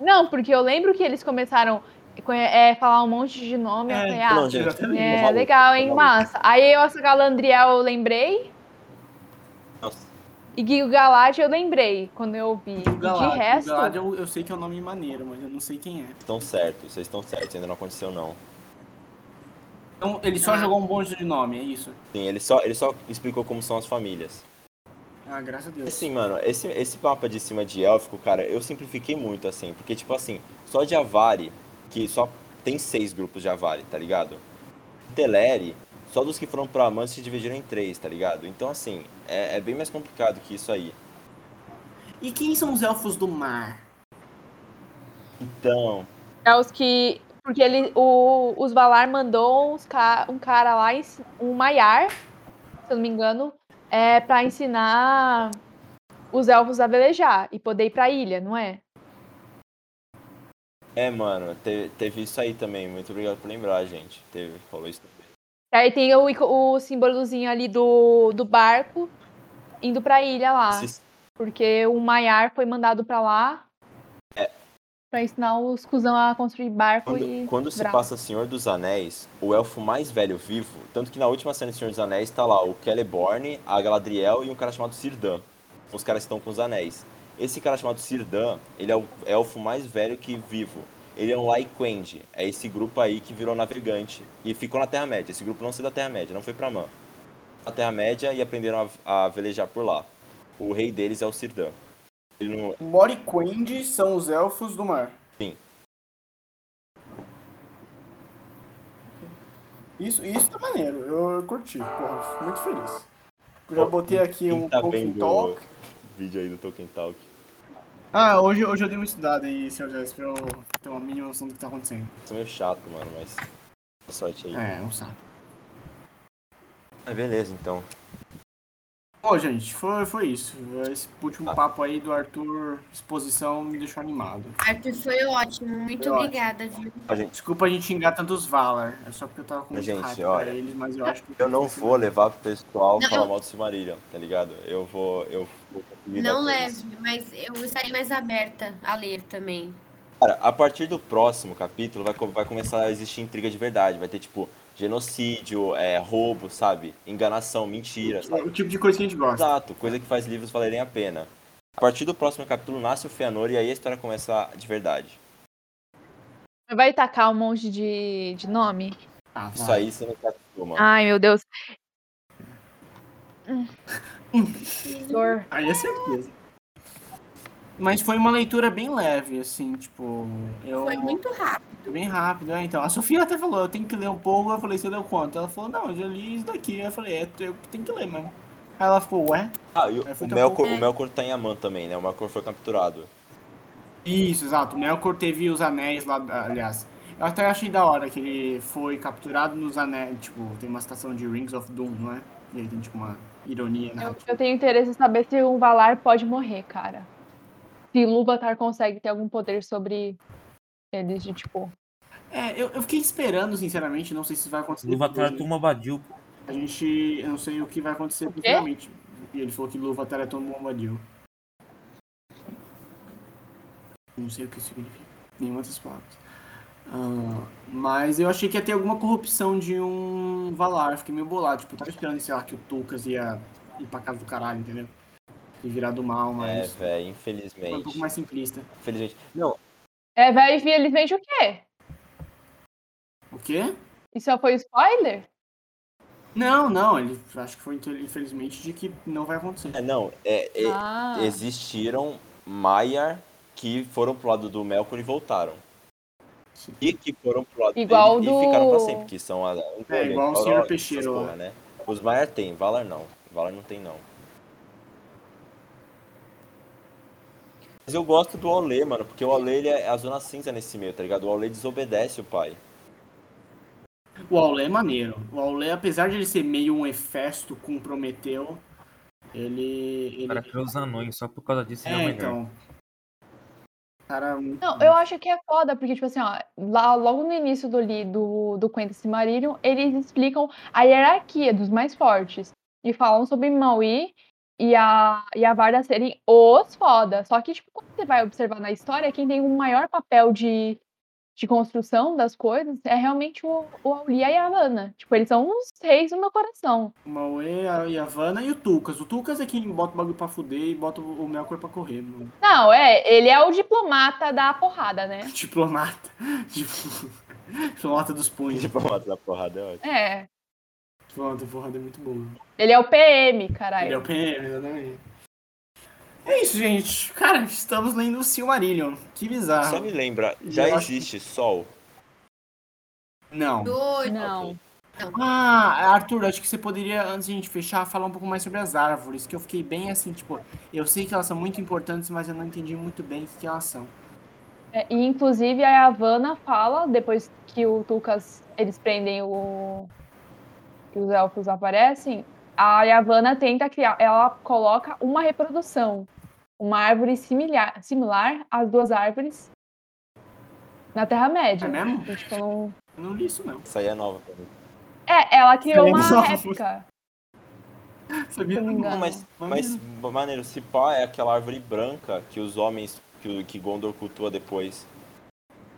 Não, porque eu lembro que eles começaram é, falar um monte de nome. eu É, falei, ah, Não, gente, é, maluco, legal, hein, massa. Aí eu, essa Galandriel eu lembrei. Nossa. E Guigo Galad eu lembrei quando eu ouvi. O Galad, de resto. o Galad eu, eu sei que é um nome maneiro, mas eu não sei quem é. Estão certos, vocês estão certos, ainda não aconteceu não. Então, ele só jogou um monte de nome, é isso? Sim, ele só, ele só explicou como são as famílias. Ah, graças a Deus. Assim, mano, esse, esse mapa de cima de élfico, cara, eu simplifiquei muito, assim, porque, tipo assim, só de Avari, que só tem seis grupos de Avari, tá ligado? Teleri, só dos que foram pra Amante se dividiram em três, tá ligado? Então, assim, é, é bem mais complicado que isso aí. E quem são os elfos do mar? Então, É os que. Porque ele, o, os Valar mandou uns um cara lá, um Maiar, se eu não me engano, é, pra ensinar os elfos a velejar e poder ir pra ilha, não é? é, mano, te- teve isso aí também. Muito obrigado por lembrar, gente. Teve, falou isso também. Aí tem o, o símbolozinho ali do, do barco indo pra ilha lá. Esses- Porque o Maiar foi mandado pra lá. Pra ensinar os cuzão a construir barco e. Quando, quando se bravo. passa Senhor dos Anéis, o elfo mais velho vivo, tanto que na última cena de Senhor dos Anéis tá lá o Celeborn, a Galadriel e um cara chamado Círdan. Os caras estão com os anéis. Esse cara chamado Círdan, ele é o elfo mais velho que vivo. Ele é um Lyquend, é esse grupo aí que virou navegante e ficou na Terra-média. Esse grupo não saiu da Terra-média, não foi pra Man. Na Terra-média e aprenderam a, a velejar por lá. O rei deles é o Círdan. Ele não, Moriquendi são os elfos do mar. Sim. Isso, isso tá maneiro, eu, curti, porra, fico muito feliz. Eu já botei aqui um tá Tolkien Talk. vídeo aí do Tolkien Talk? Ah, hoje, hoje eu dei uma estudada aí, Sr. Jess, pra eu ter uma mínima noção do que tá acontecendo. Isso é meio chato, mano, mas. Boa sorte aí. É, não sabe. Ah, beleza, então. Bom, gente, foi, foi isso. Esse último Ah. papo aí do Arthur Exposição me deixou animado. Arthur, foi ótimo. Muito Foi ótimo. obrigada, viu? A gente, Desculpa a gente xingar tantos Valar, é só porque eu tava com muito gente, hype pra olha, eles, mas eu acho que... eu não vou levar pro pessoal Não, falar eu- mal do Silmarillion, tá ligado? Eu vou. Eu vou Não leve, mas eu estarei mais aberta a ler também. Cara, a partir do próximo capítulo vai, vai começar a existir intriga de verdade. Vai ter, tipo, genocídio, é, roubo, sabe? Enganação, mentira, sabe? O tipo de coisa que a gente gosta. Exato, coisa que faz livros valerem a pena. A partir do próximo capítulo nasce o Fëanor e aí a história começa de verdade. Vai tacar um monte de, de nome? Ah, Isso aí você não se acostuma. Ai, meu Deus. Dor. Aí é certeza. Mas foi uma leitura bem leve, assim, tipo... Eu... Foi muito rápido. Bem rápido, né? Então, a Sofia até falou, eu tenho que ler um pouco. Eu falei, você leu quanto? Ela falou, não, eu já li isso daqui. Eu falei, é, eu tenho que ler mesmo. Aí ela ficou, ué? Ah, e o, Aí o Melkor, pouco. o Melkor tá em Amman também, né? O Melkor foi capturado. Isso, exato. O Melkor teve os anéis lá, aliás. Eu até achei da hora que ele foi capturado nos anéis, tipo, tem uma citação de Rings of Doom, não é? E ele tem, tipo, uma ironia na Eu, eu tenho interesse em saber se um Valar pode morrer, cara. Se Lúvatar consegue ter algum poder sobre eles, de tipo. É, eu, eu fiquei esperando, sinceramente, não sei se vai acontecer. Luvatar depois, né? Tuma Badil. A gente, eu não sei o que vai acontecer futuramente. E ele falou que Luvatar é Tom Bombadil. Não sei o que isso significa. Nenhuma dessas palavras. Ah, mas eu achei que ia ter alguma corrupção de um Valar. Fiquei meio bolado. Tipo, eu tava esperando, sei lá, que o Tulkas ia ir pra casa do caralho, entendeu? de virar do mal, É, mas velho, foi um infelizmente. pouco mais simplista. Infelizmente. Não, É, velho, infelizmente o quê? O quê? Isso só foi spoiler? Não, não, ele acho que foi infelizmente de que não vai acontecer. é, não, é, é- Ah. existiram Maiar que foram pro lado do Melkor e voltaram. Sim. E que foram pro lado Igual dele do- e ficaram pra sempre, que são a, É, igual o essas Peixeiro porra, né? Os Maiar tem, Valar não. Valar não tem, não. Mas eu gosto do Olê, mano, porque o Olê ele é a zona cinza nesse meio, tá ligado? O Olê desobedece o pai. O Aulé é maneiro. O Aulé, apesar de ele ser meio um Hefesto com Prometeu, ele. ele... Cara criou os anões, só por causa disso ele é o É, melhor. então. Cara, muito. Não, eu acho que é foda, porque, tipo assim, ó, lá logo no início do, li, do, do Quentin Silmarillion, eles explicam a hierarquia dos mais fortes. E falam sobre Maui e a, e a Varda serem os foda. Só que, tipo, quando você vai observar na história, quem tem o maior papel de, de construção das coisas é realmente o, o Auli e a Yavanna. Tipo, eles são os reis do meu coração. O Mauê, a Yavanna e o Tucas. O Tucas é quem bota o bagulho pra fuder e bota o Melkor pra correr, mano. Não, é, ele é o diplomata da porrada, né? Diplomata. Tipo, Diplomata dos punhos. Diplomata da porrada é ótimo. É. Diplomata da porrada é muito bom. Ele é o PM, Ele é caralho. o PM, exatamente. É isso, gente. Cara, estamos lendo o Silmarillion. Que bizarro. Só me lembra, já Eu acho- existe Sol? Não. Doido. Não. Ah, Arthur, acho que você poderia, antes de a gente fechar, falar um pouco mais sobre as árvores, que eu fiquei bem assim, tipo, eu sei que elas são muito importantes, mas eu não entendi muito bem o que, que elas são. É, e inclusive a Yavanna fala, depois que o Tucas, eles prendem o. que os elfos aparecem, a Yavanna tenta criar, ela coloca uma reprodução, uma árvore similar, similar às duas árvores na Terra-média. É mesmo? E, tipo, não- Eu não li isso, não. Isso aí é nova pra mim. É, ela criou uma só- réplica. Sabia? Não mas, mas, maneiro, se pá é aquela árvore branca que os homens, que, que Gondor cultua depois.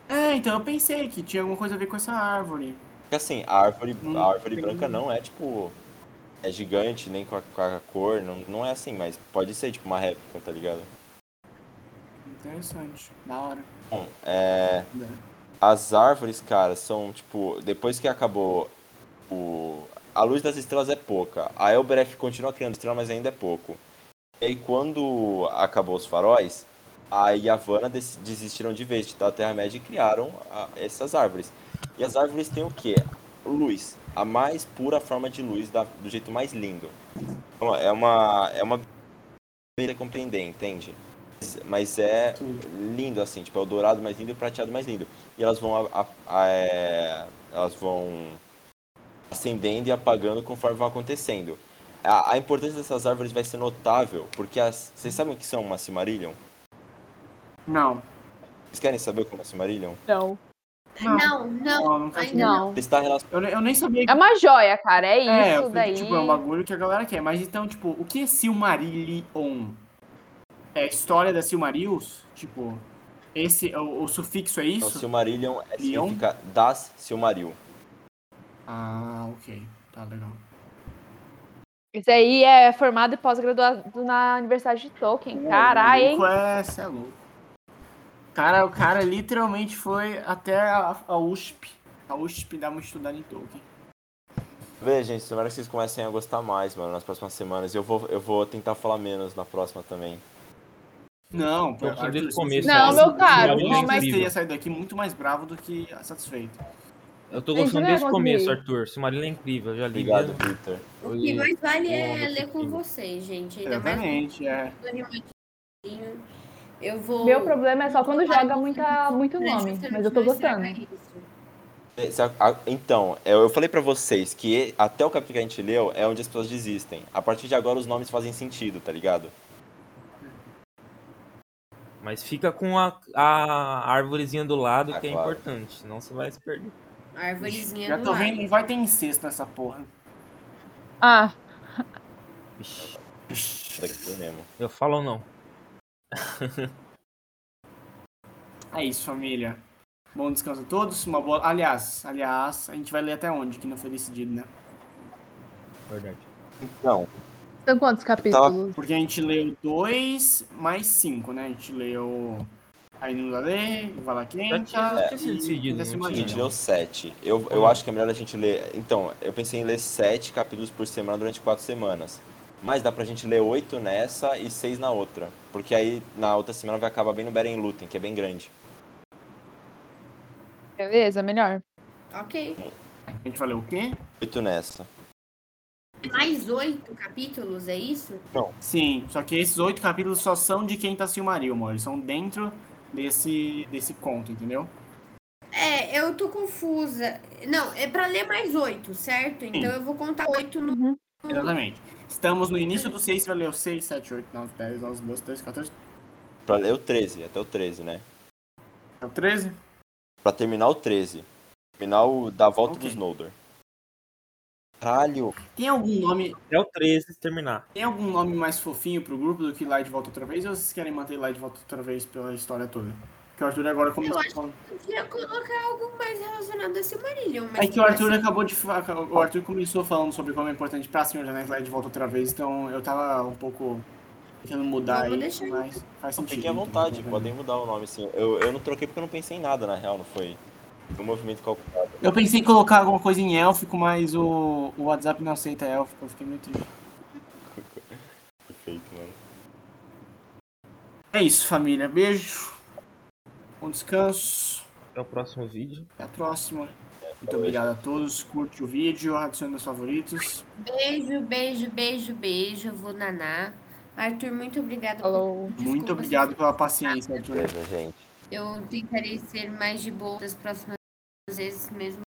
É, então eu pensei que tinha alguma coisa a ver com essa árvore. Porque assim, a árvore, a árvore branca não é tipo. É gigante, nem com a, com a cor, não, não é assim, mas pode ser tipo uma réplica, tá ligado? Interessante. Da hora. Bom, é. Né? As árvores, cara, são tipo. Depois que acabou o. A luz das estrelas é pouca. A Elbereth continua criando estrelas, mas ainda é pouco. E aí quando acabou os faróis, a Yavanna des- desistiram de vez de da Terra-média e criaram a- essas árvores. E as árvores têm o quê? Luz. A mais pura forma de luz, da- do jeito mais lindo. Então, É uma. É uma. Você compreender, entende? Mas é lindo assim, tipo, é o dourado mais lindo e o prateado mais lindo. E elas vão a- a- a- é, elas vão acendendo e apagando conforme vão acontecendo. A, a importância dessas árvores vai ser notável, porque as, vocês sabem o que são uma Silmarillion? Não. Vocês querem saber o que é uma Silmarillion? Não. Não. Não, não, Não, não faz não. Está relacionado Eu, eu nem sabia que. É uma joia, cara. É isso É, eu falei daí. tipo, é um bagulho que a galera quer. Mas então, tipo, o que é Silmarillion? É a história da Silmarils? Tipo, esse, o, o sufixo é Então, isso? Silmarillion é, significa das Silmaril. Ah, ok. Tá legal. Isso aí é formado e pós-graduado na Universidade de Tolkien. Caralho, hein? É, cê é louco. Cara, o cara literalmente foi até a, a USP. A USP dar uma estudada em Tolkien. Vê, gente, tomara que vocês comecem a gostar mais, mano, nas próximas semanas. Eu vou, eu vou tentar falar menos na próxima também. Não, pô, Eu falei desde o começo, Não, meu caro, é não, mas- teria saído daqui muito mais bravo do que satisfeito. Eu tô gostando desde o começo. Arthur. Silmarillion é incrível, eu já li. Obrigado. Victor. O que mais vale é ler com vocês, gente. Ainda mais Exatamente, é. Eu vou. Meu problema é só quando joga muita, muito nome. Mas eu tô gostando. a- a- Então, eu falei pra vocês que até o capítulo que a gente leu é onde as pessoas desistem. A partir de agora os nomes fazem sentido, tá ligado? Mas fica com a, a árvorezinha do lado, Ah, que é claro. importante, senão você vai se perder. Árvorezinha Já do tô lado. vendo, não vai ter incesto nessa porra. Ah, Ixi, Isso foi mesmo. eu falo ou não? É isso, família. Bom descanso a todos. Uma boa. Aliás, aliás, a gente vai ler até onde, que não foi decidido, né? Verdade. Então, São quantos capítulos? Porque a gente leu dois mais cinco, né? A gente leu a Inunda Lê, Já Valaquenta tinha- já tinha sido e decidido, Quinta não A gente leu sete. Eu, eu acho que é melhor a gente ler. Então, eu pensei em ler sete capítulos por semana durante quatro semanas. Mas dá pra gente ler oito nessa e seis na outra. Porque aí na outra semana vai acabar bem no Beren Lutem, que é bem grande. Beleza, melhor. Ok. A gente vai ler o quê? Oito nessa. Mais oito capítulos, é isso? Sim, só que esses oito capítulos só são de Quinta Silmarillion, Eles são dentro desse, desse conto, entendeu? É, eu tô confusa. Não, é pra ler mais oito, certo? Então eu vou contar oito no. Uhum. Exatamente. Estamos no início do 6, você vai ler o 6, 7, 8, 9, 10, 11, 12, 13, 14. Pra ler o 13, até o 13, né? É o 13? Pra terminar o 13. Terminar o da volta Ok. dos Noldor. Caralho. Tem algum nome, Até o 13 terminar. tem algum nome mais fofinho pro grupo do que lá de volta outra vez? Ou vocês querem manter lá de volta outra vez pela história toda? Porque o Arthur agora começou acho- falando. Eu queria colocar algo mais relacionado a Silmarillion. Mas É que o Arthur assim, acabou de. O Arthur começou falando sobre como é importante pra Senhor Anéis lá de volta outra vez, então eu tava um pouco tentando mudar aí, deixar mas faz sentido. Fiquem à então, vontade, né? podem mudar o nome assim. Eu, eu não troquei porque eu não pensei em nada, na real, não foi. Foi um movimento calculado. Eu pensei em colocar alguma coisa em élfico, mas o, o WhatsApp não aceita élfico, eu fiquei muito triste. Perfeito, mano. É isso, família. Beijo. Bom descanso. Até o próximo vídeo. Até a próxima. Muito obrigado a todos. Curte o vídeo, adicione os favoritos. Beijo, beijo, beijo, beijo. Eu vou nanar. Arthur, muito obrigada. por- Muito obrigado pela paciência, Arthur. Beleza, gente. Eu tentarei ser mais de boa das próximas vezes mesmo.